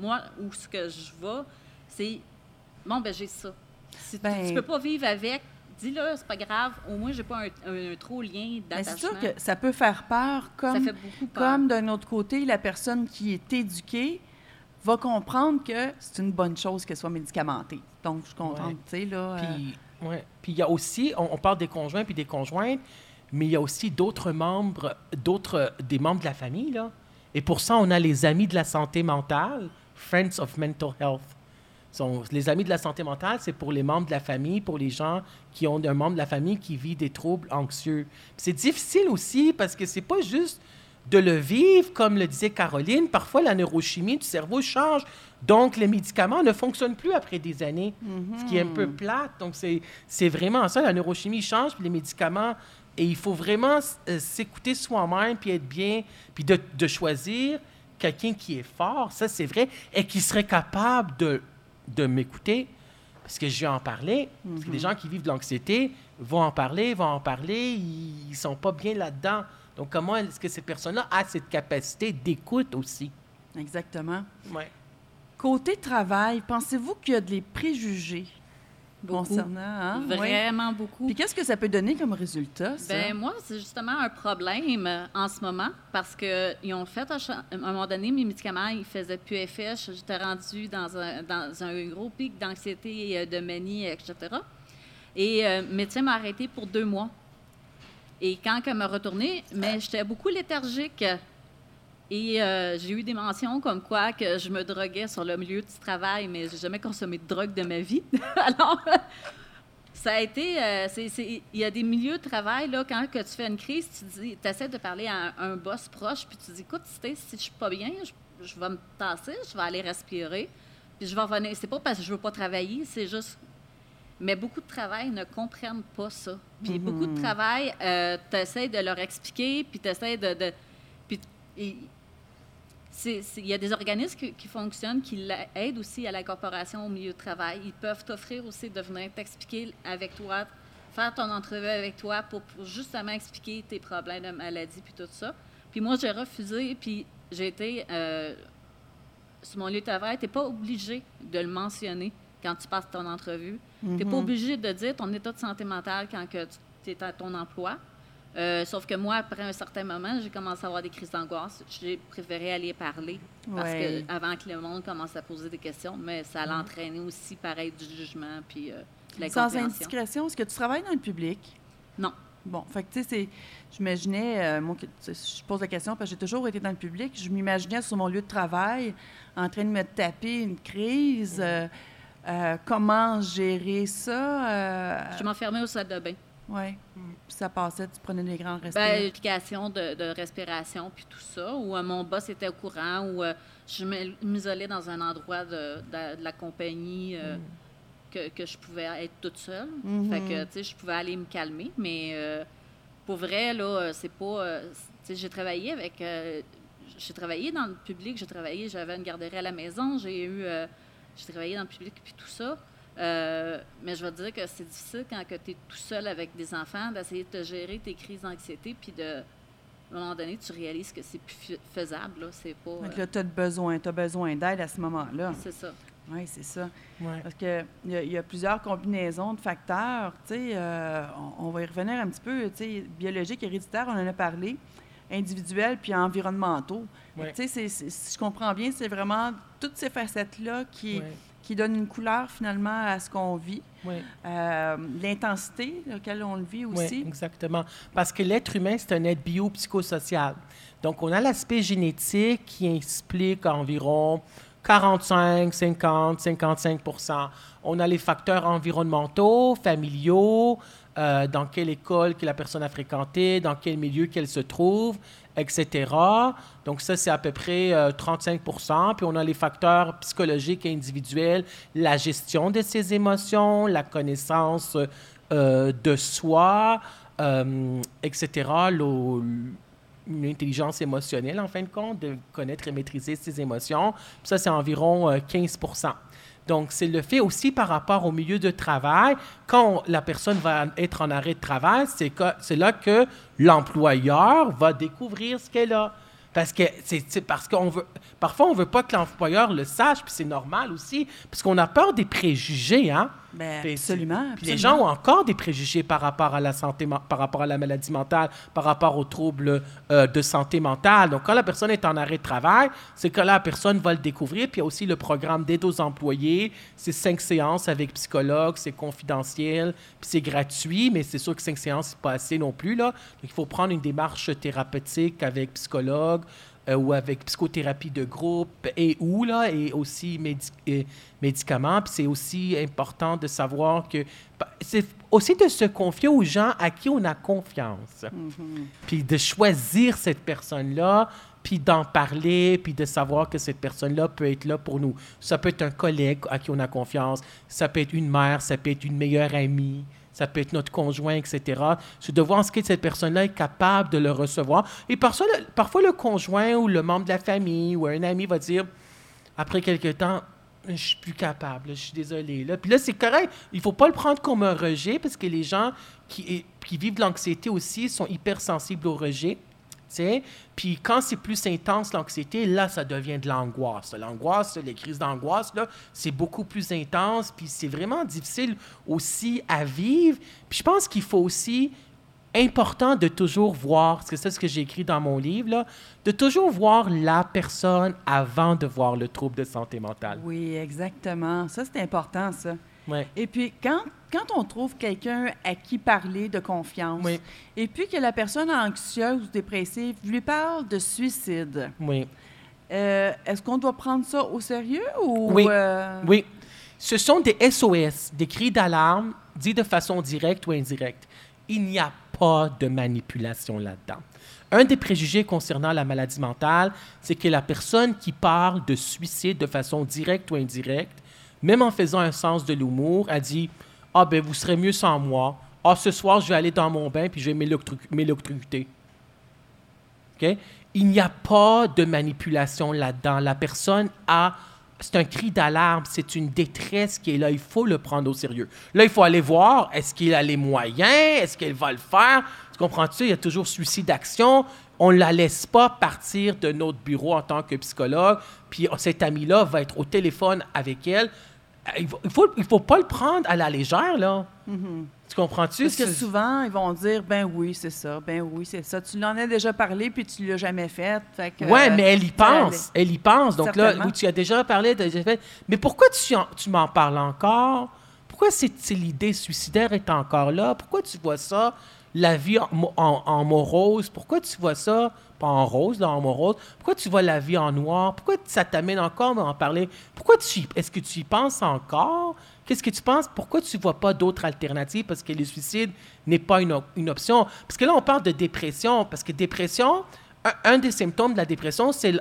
moi, où ce que je vais, c'est, bon, ben j'ai ça. Si tu- Ben- tu peux pas vivre avec, dis-le, c'est pas grave, au moins j'ai pas un, un- un trop lien Mais c'est d'attachement. sûr que ça peut faire peur, Ça comme, fait beaucoup peur. comme d'un autre côté, la personne qui est éduquée va comprendre que c'est une bonne chose qu'elle soit médicamentée. Donc, je suis contente, Ouais. tu sais, là. euh, Puis, ouais. Puis il y a aussi, on, on parle des conjoints puis des conjointes, mais il y a aussi d'autres membres, d'autres, des membres de la famille, là. Et pour ça, on a les amis de la santé mentale, Friends of Mental Health. Sont- les amis de la santé mentale, c'est pour les membres de la famille, pour les gens qui ont un membre de la famille qui vit des troubles anxieux. C'est difficile aussi parce que c'est pas juste de le vivre, comme le disait Caroline, parfois la neurochimie du cerveau change. Donc, les médicaments ne fonctionnent plus après des années, ce qui est un peu plate. Donc, c'est c'est vraiment ça. La neurochimie change, puis les médicaments. Et il faut vraiment euh, s'écouter soi-même, puis être bien, puis de, de choisir quelqu'un qui est fort, ça c'est vrai, et qui serait capable de, de m'écouter, parce que je vais en parler. Parce que les gens qui vivent de l'anxiété vont en parler, vont en parler, ils ne sont pas bien là-dedans. Donc, comment est-ce que ces personnes-là ont cette capacité d'écoute aussi? Exactement. Ouais. Côté travail, pensez-vous qu'il y a des préjugés? Beaucoup. concernant... hein? Vraiment beaucoup. Puis qu'est-ce que ça peut donner comme résultat, ça? Ben moi, c'est justement un problème euh, en ce moment parce qu'ils ont fait, à un moment donné, mes médicaments, ils faisaient plus effet. J'étais rendue dans un, dans un gros pic d'anxiété, euh, de manie, etc. Et euh, le médecin m'a arrêté pour deux mois. Et quand elle m'a retournée, mais j'étais beaucoup léthargique. Et euh, j'ai eu des mentions comme quoi que je me droguais sur le milieu du travail, mais j'ai jamais consommé de drogue de ma vie. Alors, ça a été. euh, il y a des milieux de travail, là, quand que tu fais une crise, tu dis, essaies de parler à un, un boss proche, puis tu dis, écoute, si je suis pas bien, je, je vais me tasser, je vais aller respirer, puis je vais revenir. C'est pas parce que je veux pas travailler, c'est juste. Mais beaucoup de travail ne comprennent pas ça. Puis beaucoup de travail, tu essaies de leur expliquer, puis tu essaies de. puis il y a des organismes qui, qui fonctionnent, qui la- aident aussi à l'incorporation au milieu de travail. Ils peuvent t'offrir aussi de venir t'expliquer avec toi, faire ton entrevue avec toi pour, pour justement expliquer tes problèmes de maladie puis tout ça. Puis moi, j'ai refusé, puis j'ai été euh, sur mon lieu de travail. Tu n'es pas obligé de le mentionner quand tu passes ton entrevue. Tu n'es pas obligé de dire ton état de santé mentale quand tu es à ton emploi. Euh, sauf que moi, après un certain moment, j'ai commencé à avoir des crises d'angoisse. J'ai préféré aller parler parce Ouais. que avant que le monde commence à poser des questions, mais ça allait entraîner aussi pareil du jugement puis euh, de la Sans indiscrétion, est-ce que tu travailles dans le public? Non. Bon, fait que tu sais, j'imaginais, euh, moi, je pose la question parce que j'ai toujours été dans le public, je m'imaginais sur mon lieu de travail en train de me taper une crise. euh, euh, comment gérer ça? Je m'enfermais au salle de bain. Ouais. Puis ça passait, tu prenais des grands restos. Ben, application de, de respiration puis tout ça, où euh, mon boss était au courant, où euh, je me- m'isolais dans un endroit de, de- de la compagnie euh, que, que je pouvais être toute seule. Mhm. Fait que, tu sais, je pouvais aller me calmer, mais euh, pour vrai, là, c'est pas... tu sais, j'ai travaillé avec... j'ai travaillé dans le public, j'ai travaillé, j'avais une garderie à la maison, j'ai eu... j'ai travaillé dans le public puis tout ça. Euh, mais je vais te dire que c'est difficile quand tu es tout seul avec des enfants d'essayer de te gérer tes crises d'anxiété puis de à un moment donné tu réalises que c'est plus faisable là, c'est pas que euh, là, tu as besoin, t'as besoin d'aide à ce moment-là. c'est ça. Oui, c'est ça. Ouais. Parce qu'il y, a- il y a plusieurs combinaisons de facteurs. Tu sais, euh, on, on va y revenir un petit peu. Tu sais, biologique, héréditaire, on en a parlé. Individuels puis environnementaux. Ouais. Tu sais, si je comprends bien, c'est vraiment toutes ces facettes-là qui, Ouais. Qui donnent une couleur finalement à ce qu'on vit. Ouais. Euh, L'intensité laquelle on le vit Oui, aussi. exactement. Parce que l'être humain, c'est un être biopsychosocial. Donc, on a l'aspect génétique qui explique environ 45, 50, 55% On a les facteurs environnementaux, familiaux, euh, dans quelle école que la personne a fréquenté, dans quel milieu qu'elle se trouve, etc. Donc ça, c'est à peu près euh, 35% Puis on a les facteurs psychologiques et individuels, la gestion de ses émotions, la connaissance euh, de soi, euh, etc. L'o- une intelligence émotionnelle, en fin de compte, de connaître et maîtriser ses émotions. Ça, c'est environ euh, 15 donc, c'est le fait aussi par rapport au milieu de travail. Quand la personne va être en arrêt de travail, c'est là que l'employeur va découvrir ce qu'elle a. Parce que c'est parce qu'on veut. Parfois, on veut pas que l'employeur le sache, puis c'est normal aussi, parce qu'on a peur des préjugés, hein. Ben, absolument. Puis les absolument. gens ont encore des préjugés par rapport à la santé, par rapport à la maladie mentale, par rapport aux troubles euh, de santé mentale. Donc, quand la personne est en arrêt de travail, c'est que là, la personne va le découvrir. Puis il y a aussi le programme d'aide aux employés. C'est cinq séances avec psychologue, c'est confidentiel, puis c'est gratuit, mais c'est sûr que cinq séances, c'est pas assez non plus. Là. Donc, il faut prendre une démarche thérapeutique avec psychologue. Euh, ou avec psychothérapie de groupe et ou là et aussi médi- médicaments. Puis c'est aussi important de savoir que c'est aussi de se confier aux gens à qui on a confiance. Puis de choisir cette personne-là, puis d'en parler, puis de savoir que cette personne-là peut être là pour nous. Ça peut être un collègue à qui on a confiance, ça peut être une mère, ça peut être une meilleure amie, ça peut être notre conjoint, etc. C'est de voir ce que cette personne-là est capable de le recevoir. Et parfois le, parfois, le conjoint ou le membre de la famille ou un ami va dire, après quelques temps, je suis plus capable, je suis désolé. Là. Puis là, c'est correct. Il faut pas le prendre comme un rejet parce que les gens qui, vivent l'anxiété aussi sont hypersensibles au rejet. Tu sais. Puis quand c'est plus intense, l'anxiété, là, ça devient de l'angoisse. L'angoisse, les crises d'angoisse, là, c'est beaucoup plus intense, puis c'est vraiment difficile aussi à vivre. Puis je pense qu'il faut aussi, important de toujours voir, parce que c'est ce que j'ai écrit dans mon livre, là, de toujours voir la personne avant de voir le trouble de santé mentale. Oui, exactement. Ça, c'est important, ça. Ouais. Et puis, quand, quand on trouve quelqu'un à qui parler de confiance, Oui. et puis que la personne anxieuse ou dépressive lui parle de suicide, Oui. euh, est-ce qu'on doit prendre ça au sérieux ou... Oui. euh, Oui. Ce sont des SOS, des cris d'alarme, dits de façon directe ou indirecte. Il n'y a pas de manipulation là-dedans. Un des préjugés concernant la maladie mentale, c'est que la personne qui parle de suicide de façon directe ou indirecte, même en faisant un sens de l'humour, a dit Ah, ben, vous serez mieux sans moi. Ah, ce soir, je vais aller dans mon bain puis je vais m'électrocuter. OK? Il n'y a pas de manipulation là-dedans. La personne a. C'est un cri d'alarme, c'est une détresse qui est là. Il faut le prendre au sérieux. Là, il faut aller voir est-ce qu'il a les moyens, est-ce qu'elle va le faire? Tu comprends-tu? Il y a toujours suicide d'action. On ne la laisse pas partir de notre bureau en tant que psychologue. Puis oh, cet ami-là va être au téléphone avec elle. Il ne faut, il faut, pas le prendre à la légère, là. Tu comprends-tu? Parce que souvent, ils vont dire, ben oui, c'est ça, ben oui, c'est ça. Tu l'en as déjà parlé, puis tu l'as jamais fait. fait que, Ouais, euh, mais elle y tu pense. Elle y pense. Donc là, où tu as déjà parlé, t'as déjà fait. Mais pourquoi tu, en- tu m'en parles encore? Pourquoi c'est, l'idée suicidaire est encore là? Pourquoi tu vois ça, la vie en, en, en morose? Pourquoi tu vois ça, pas en rose, là, en morose? Pourquoi tu vois la vie en noir? Pourquoi ça t'amène encore à en parler? Pourquoi tu, est-ce que tu y penses encore? Qu'est-ce que tu penses? Pourquoi tu ne vois pas d'autres alternatives? Parce que le suicide n'est pas une, op- une option. Parce que là, on parle de dépression. Parce que dépression, un, des symptômes de la dépression, c'est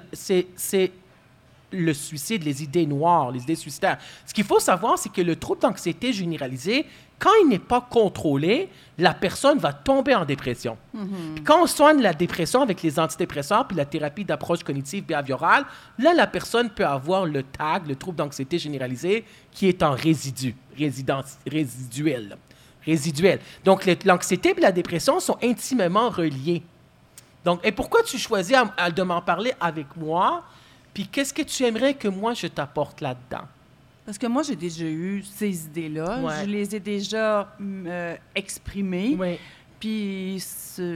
le- suicide, les idées noires, les idées suicidaires. Ce qu'il faut savoir, c'est que le trouble d'anxiété généralisé, quand il n'est pas contrôlé, la personne va tomber en dépression. Puis quand on soigne la dépression avec les antidépresseurs puis la thérapie d'approche cognitive behaviorale, là, la personne peut avoir le TAG, le trouble d'anxiété généralisé, qui est en résidu, résiduel. Résiduel. Donc, l'anxiété et la dépression sont intimement reliés. Donc, et pourquoi tu choisis à- à- de m'en parler avec moi? Puis qu'est-ce que tu aimerais que moi je t'apporte là-dedans? Parce que moi, j'ai déjà eu ces idées-là. Ouais. Je les ai déjà mm, euh, exprimées. Puis, ça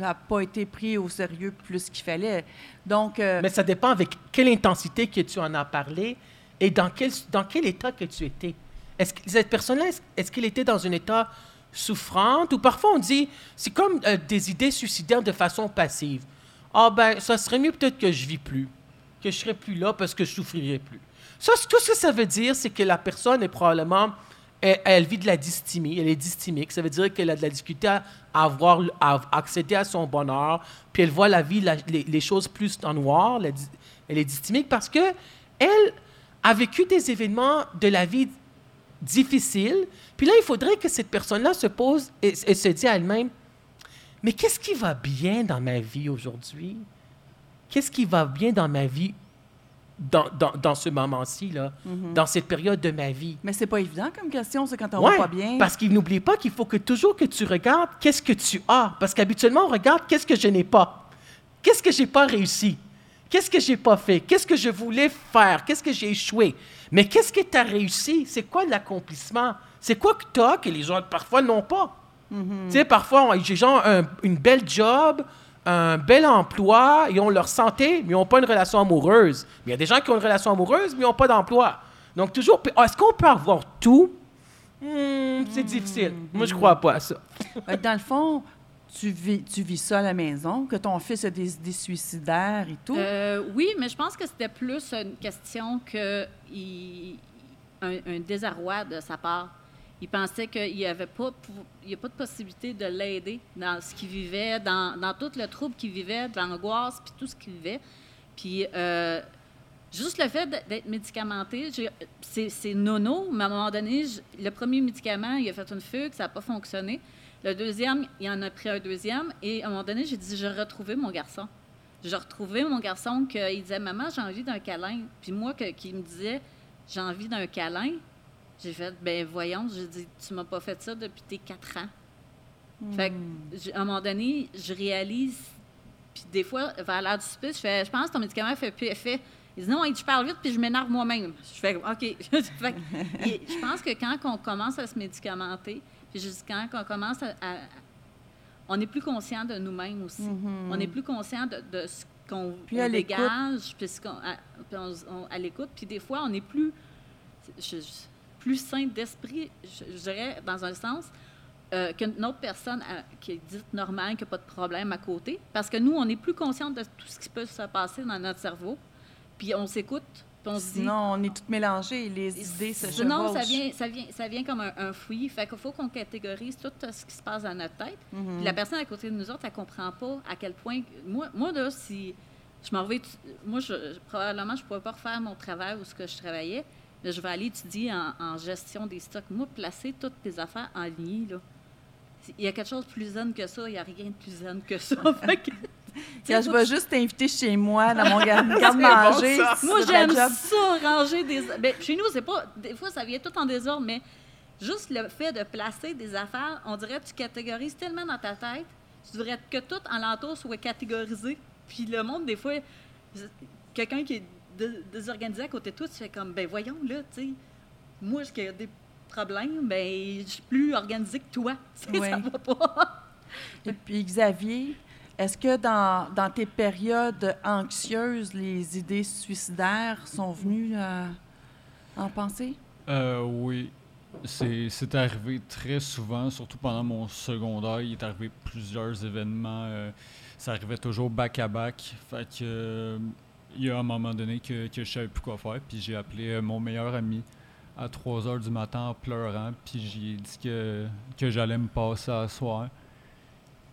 n'a pas été pris au sérieux plus qu'il fallait. Donc, euh, Mais ça dépend avec quelle intensité que tu en as parlé et dans quel, dans quel état que tu étais. Est-ce que cette personne-là, est-ce, qu'elle était dans un état souffrante? Ou parfois on dit, c'est comme euh, des idées suicidaires de façon passive. Ah ben, ça serait mieux peut-être que je vis plus, que je serais plus là parce que je souffrirais plus. Tout ce que ça veut dire, c'est que la personne est probablement, elle, vit de la dysthymie, elle est dysthymique. Ça veut dire qu'elle a de la difficulté à, avoir, à accéder à son bonheur, puis elle voit la vie, les, choses plus en noir. Elle est dysthymique parce que elle a vécu des événements de la vie difficiles. Puis là, il faudrait que cette personne-là se pose et, et se dise à elle-même, mais qu'est-ce qui va bien dans ma vie aujourd'hui? Qu'est-ce qui va bien dans ma vie dans, dans, dans ce moment-ci, là, dans cette période de ma vie? mais c'est pas évident comme question, c'est quand on Ouais, va pas bien. Parce qu'il n'oublie pas qu'il faut que toujours que tu regardes qu'est-ce que tu as. Parce qu'habituellement, on regarde qu'est-ce que je n'ai pas. Qu'est-ce que j'ai pas réussi? Qu'est-ce que j'ai pas fait? Qu'est-ce que je voulais faire? Qu'est-ce que j'ai échoué? Mais qu'est-ce que tu as réussi? C'est quoi l'accomplissement? C'est quoi que tu as que les gens parfois n'ont pas? Tu sais, parfois, j'ai genre un- une belle job, un bel emploi, ils ont leur santé, mais ils n'ont pas une relation amoureuse. Mais il y a des gens qui ont une relation amoureuse, mais ils n'ont pas d'emploi. Donc, toujours, est-ce qu'on peut avoir tout? Hmm, c'est difficile. Moi, je crois pas à ça. Dans le fond, tu vis, tu vis ça à la maison, que ton fils a des idées suicidaires et tout? Euh, oui, mais je pense que c'était plus une question que il- un, un désarroi de sa part. Il pensait qu'il n'y avait pas, il y a pas de possibilité de l'aider dans ce qu'il vivait, dans, dans tout le trouble qu'il vivait, l'angoisse, puis tout ce qu'il vivait. Puis euh, juste le fait d'être- médicamenté, c'est nono, mais à un moment donné, le premier médicament, il a fait une fugue, ça n'a pas fonctionné. Le deuxième, il en a pris un deuxième, et à un moment donné, j'ai dit, j'ai retrouvé mon garçon. J'ai retrouvé mon garçon qu'il disait Maman, j'ai envie d'un câlin. Puis moi, que- qui me disait J'ai envie d'un câlin, j'ai fait Ben voyons, j'ai dit Tu m'as pas fait ça depuis tes quatre ans. Fait que, à un moment donné, je réalise, puis des fois, vers l'heure du souper, je fais Je pense que ton médicament fait plus effet. Il dit Non, je parle vite, puis je m'énerve moi-même. Je fais OK. Fait que, et je pense que quand on commence à se médicamenter, puis juste quand on commence à- à on est plus conscient de nous-mêmes aussi. On est plus conscient de, de ce qu'on dégage, puis à, à l'écoute. Puis des fois, on est plus, je- je- plus sain d'esprit, je, je dirais, dans un sens, euh, qu'une autre personne euh, qui est dite normale, qui n'a pas de problème à côté. Parce que nous, on est plus conscient de tout ce qui peut se passer dans notre cerveau. Puis on s'écoute, puis on se dit... Sinon, on est toutes mélangées, les idées se Sinon, ça chevauchent. vient, ça, vient, ça vient comme un, un fouillis. Fait qu'il faut qu'on catégorise tout euh, ce qui se passe dans notre tête. Mhm. Puis la personne à côté de nous autres, elle comprend pas à quel point. Moi, moi là, si je m'en vais. Moi, je, probablement, je ne pourrais pas refaire mon travail où ce que je travaillais. Je vais aller étudier en, en gestion des stocks. Moi, placer toutes tes affaires en ligne, là. Il y a quelque chose de plus zen que ça. Il n'y a rien de plus zen que ça. Que, Quand je vais juste t'inviter chez moi, dans mon gar- garde-manger. moi, j'aime ça, ranger des. Ben, chez nous, c'est pas. Des fois, ça vient tout en désordre, mais juste le fait de placer des affaires, on dirait que tu catégorises tellement dans ta tête, tu dirais que tout en l'entour soit catégorisé. Puis le monde, des fois, quelqu'un qui est dé- désorganisé à côté de toi, tu fais comme, ben voyons, là, tu sais, moi, qui ai des problèmes, ben, je suis plus organisé que toi. Tu sais, Ouais. Ça va pas. Et puis, Xavier, est-ce que dans, dans tes périodes anxieuses, les idées suicidaires sont venues euh, en pensée? Euh, oui. C'est c'est arrivé très souvent, surtout pendant mon secondaire. Il est arrivé plusieurs événements. euh, ça arrivait toujours back-à-back. Fait que, euh, il y a un moment donné que, que je savais plus quoi faire. Puis j'ai appelé euh, mon meilleur ami à 3 heures du matin en pleurant. Puis j'ai dit que, que j'allais me passer à soir.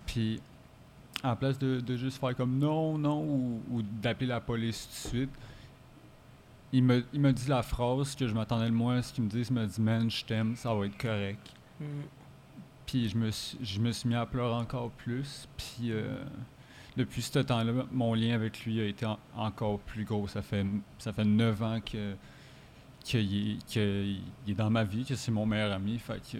Puis en place de, de juste faire comme non, non, ou, ou d'appeler la police tout de suite, il me, il m'a dit la phrase que je m'attendais le moins à ce qu'il me dise. Il m'a dit Man, je t'aime, ça va être correct. Mm. Puis je me, suis, je me suis mis à pleurer encore plus. Puis euh, depuis ce temps-là, mon lien avec lui a été en- encore plus gros. Ça fait, ça fait neuf ans que qu'il est, est dans ma vie, que c'est mon meilleur ami. Fait que,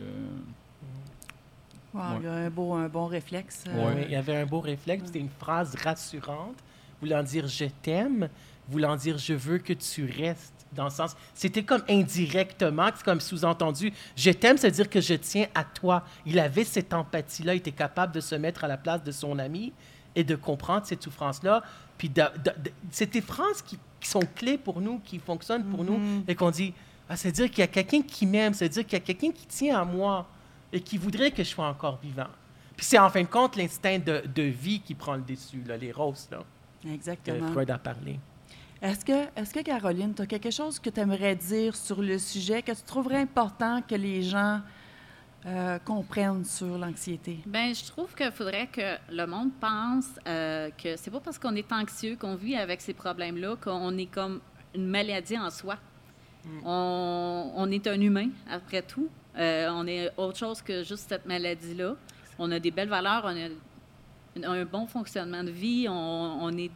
Wow, Ouais. Il y a un, beau, un bon réflexe. euh, Ouais. Oui, il y avait un beau réflexe. C'était une phrase rassurante, voulant dire je t'aime, voulant dire je veux que tu restes. Dans le sens, c'était comme indirectement, c'est comme sous-entendu. Je t'aime, ça veut dire que je tiens à toi. Il avait cette empathie-là, il était capable de se mettre à la place de son ami et de comprendre cette souffrance-là. Puis c'est des phrases qui, qui sont clés pour nous, qui fonctionnent pour nous, et qu'on dit, ah, c'est dire qu'il y a quelqu'un qui m'aime, c'est dire qu'il y a quelqu'un qui tient à moi et qui voudrait que je sois encore vivant. Puis c'est en fin de compte l'instinct de, de vie qui prend le dessus, là, les roses là, que Exactement. Freud a parlé. Est-ce que, est que, Caroline, tu as quelque chose que tu aimerais dire sur le sujet que tu trouverais important que les gens euh, comprennent sur l'anxiété? Ben, je trouve qu'il faudrait que le monde pense euh, que c'est pas parce qu'on est anxieux, qu'on vit avec ces problèmes-là, qu'on est comme une maladie en soi. On, on est un humain, après tout. Euh, on est autre chose que juste cette maladie-là. On a des belles valeurs, on a un bon fonctionnement de vie, on, on est,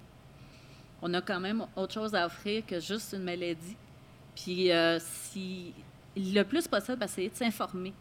on a quand même autre chose à offrir que juste une maladie. Puis, euh, si, le plus possible, c'est de s'informer.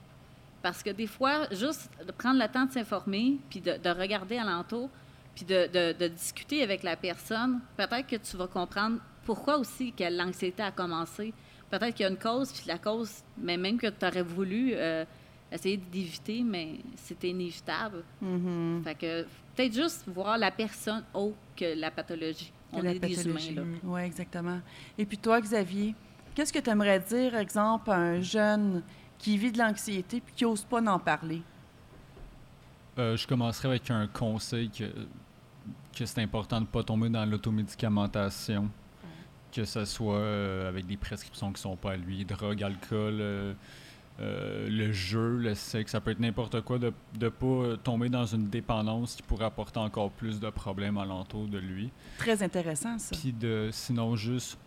Parce que des fois, juste de prendre le temps de s'informer, puis de, de regarder alentour, puis de, de- de discuter avec la personne, peut-être que tu vas comprendre pourquoi aussi que l'anxiété a commencé. Peut-être qu'il y a une cause, puis la cause, mais même que tu aurais voulu euh, essayer d'éviter, mais c'était inévitable. Mhm. Fait que peut-être juste voir la personne autre que la pathologie. On la est des humains, pathologie. là. Oui, exactement. Et puis toi, Xavier, qu'est-ce que tu aimerais dire, exemple, à un jeune qui vit de l'anxiété puis qui n'ose pas en parler? Euh, je commencerai avec un conseil que, que c'est important de ne pas tomber dans l'automédicamentation. Que ce soit euh, avec des prescriptions qui ne sont pas à lui, drogue, alcool, euh, euh, le jeu, le sexe, ça peut être n'importe quoi, de ne pas tomber dans une dépendance qui pourrait apporter encore plus de problèmes alentour de lui. Très intéressant, ça. Puis de, sinon, juste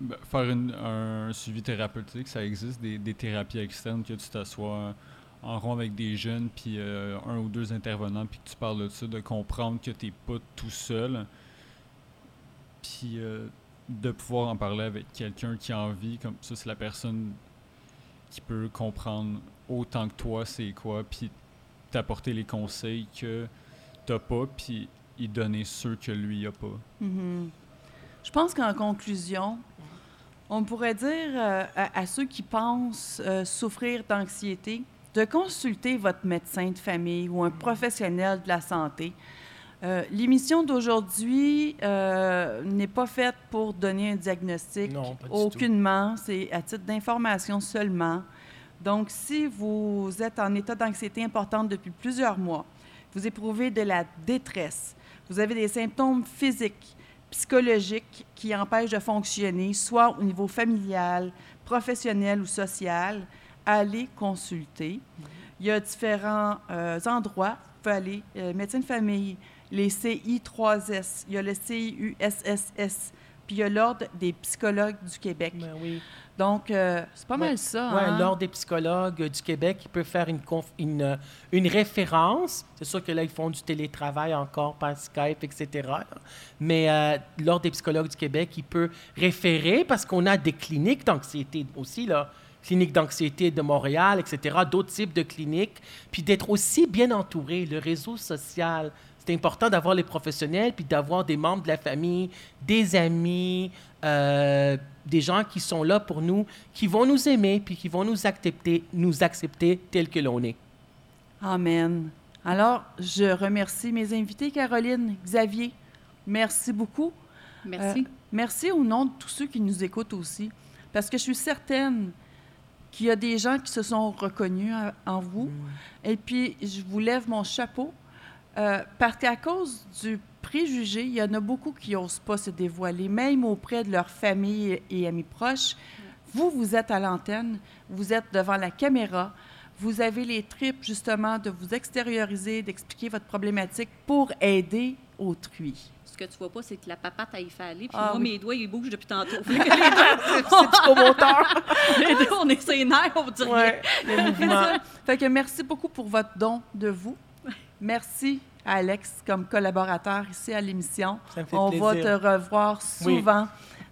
ben, faire une- un suivi thérapeutique, ça existe, des, thérapies externes, que tu t'assois en rond avec des jeunes, puis euh, un ou deux intervenants, puis que tu parles de ça, de comprendre que tu n'es pas tout seul, puis euh, de pouvoir en parler avec quelqu'un qui a envie, comme ça, c'est la personne qui peut comprendre autant que toi c'est quoi, puis t'apporter les conseils que t'as pas, puis y donner ceux que lui a pas. Mhm. Je pense qu'en conclusion, on pourrait dire euh, à, à ceux qui pensent euh, souffrir d'anxiété de consulter votre médecin de famille ou un professionnel de la santé. Euh, L'émission d'aujourd'hui n'est pas faite pour donner un diagnostic. Non. Aucunement. C'est à titre d'information seulement. Donc, si vous êtes en état d'anxiété importante depuis plusieurs mois, vous éprouvez de la détresse, vous avez des symptômes physiques, psychologiques qui empêchent de fonctionner, soit au niveau familial, professionnel ou social, allez consulter. Il y a différents euh, endroits. Vous pouvez aller, euh, médecine de famille, les CI3S, il y a le CIUSSS, puis il y a l'Ordre des psychologues du Québec. Ben. Donc, euh, c'est pas Ouais. mal ça. Ouais, hein? l'Ordre des psychologues du Québec, il peut faire une, conf- une, euh, une référence. C'est sûr que là, ils font du télétravail encore par Skype, etc. Mais euh, l'Ordre des psychologues du Québec, il peut référer parce qu'on a des cliniques d'anxiété aussi, là. Clinique d'anxiété de Montréal, etc., d'autres types de cliniques, puis d'être aussi bien entouré, le réseau social. C'est important d'avoir les professionnels, puis d'avoir des membres de la famille, des amis, euh, des gens qui sont là pour nous, qui vont nous aimer, puis qui vont nous accepter, nous accepter tels que l'on est. Amen. Alors, je remercie mes invités, Caroline, Xavier. Merci beaucoup. Merci. Euh, merci au nom de tous ceux qui nous écoutent aussi, parce que je suis certaine qu'il y a des gens qui se sont reconnus en, en vous. Et puis, je vous lève mon chapeau, euh, parce qu'à cause du préjugé, il y en a beaucoup qui n'osent pas se dévoiler, même auprès de leur famille et amis proches. Vous, vous êtes à l'antenne, vous êtes devant la caméra, vous avez les tripes justement de vous extérioriser, d'expliquer votre problématique pour aider autrui. Ce que tu vois pas, c'est que la papate, elle y fait aller. Puis Ah moi, oui. mes doigts, ils bougent depuis tantôt. Les deux, C'est les deux, on est ses nerfs, on dirait. Ouais. Fait que merci beaucoup pour votre don de vous. Merci Alex comme collaborateur ici à l'émission. On va te revoir souvent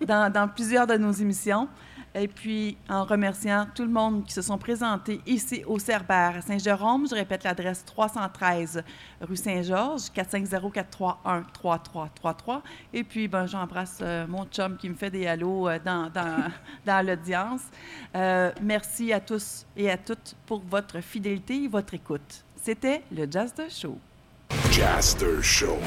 dans, dans plusieurs de nos émissions. Et puis, en remerciant tout le monde qui se sont présentés ici au Cerbère à Saint-Jérôme, je répète l'adresse 313 rue Saint-Georges, 450-431-3333. Et puis, ben, j'embrasse euh, mon chum qui me fait des halos euh, dans, dans, dans l'audience. Euh, merci à tous et à toutes pour votre fidélité et votre écoute. C'était le Jazz de Show. Jaster Show.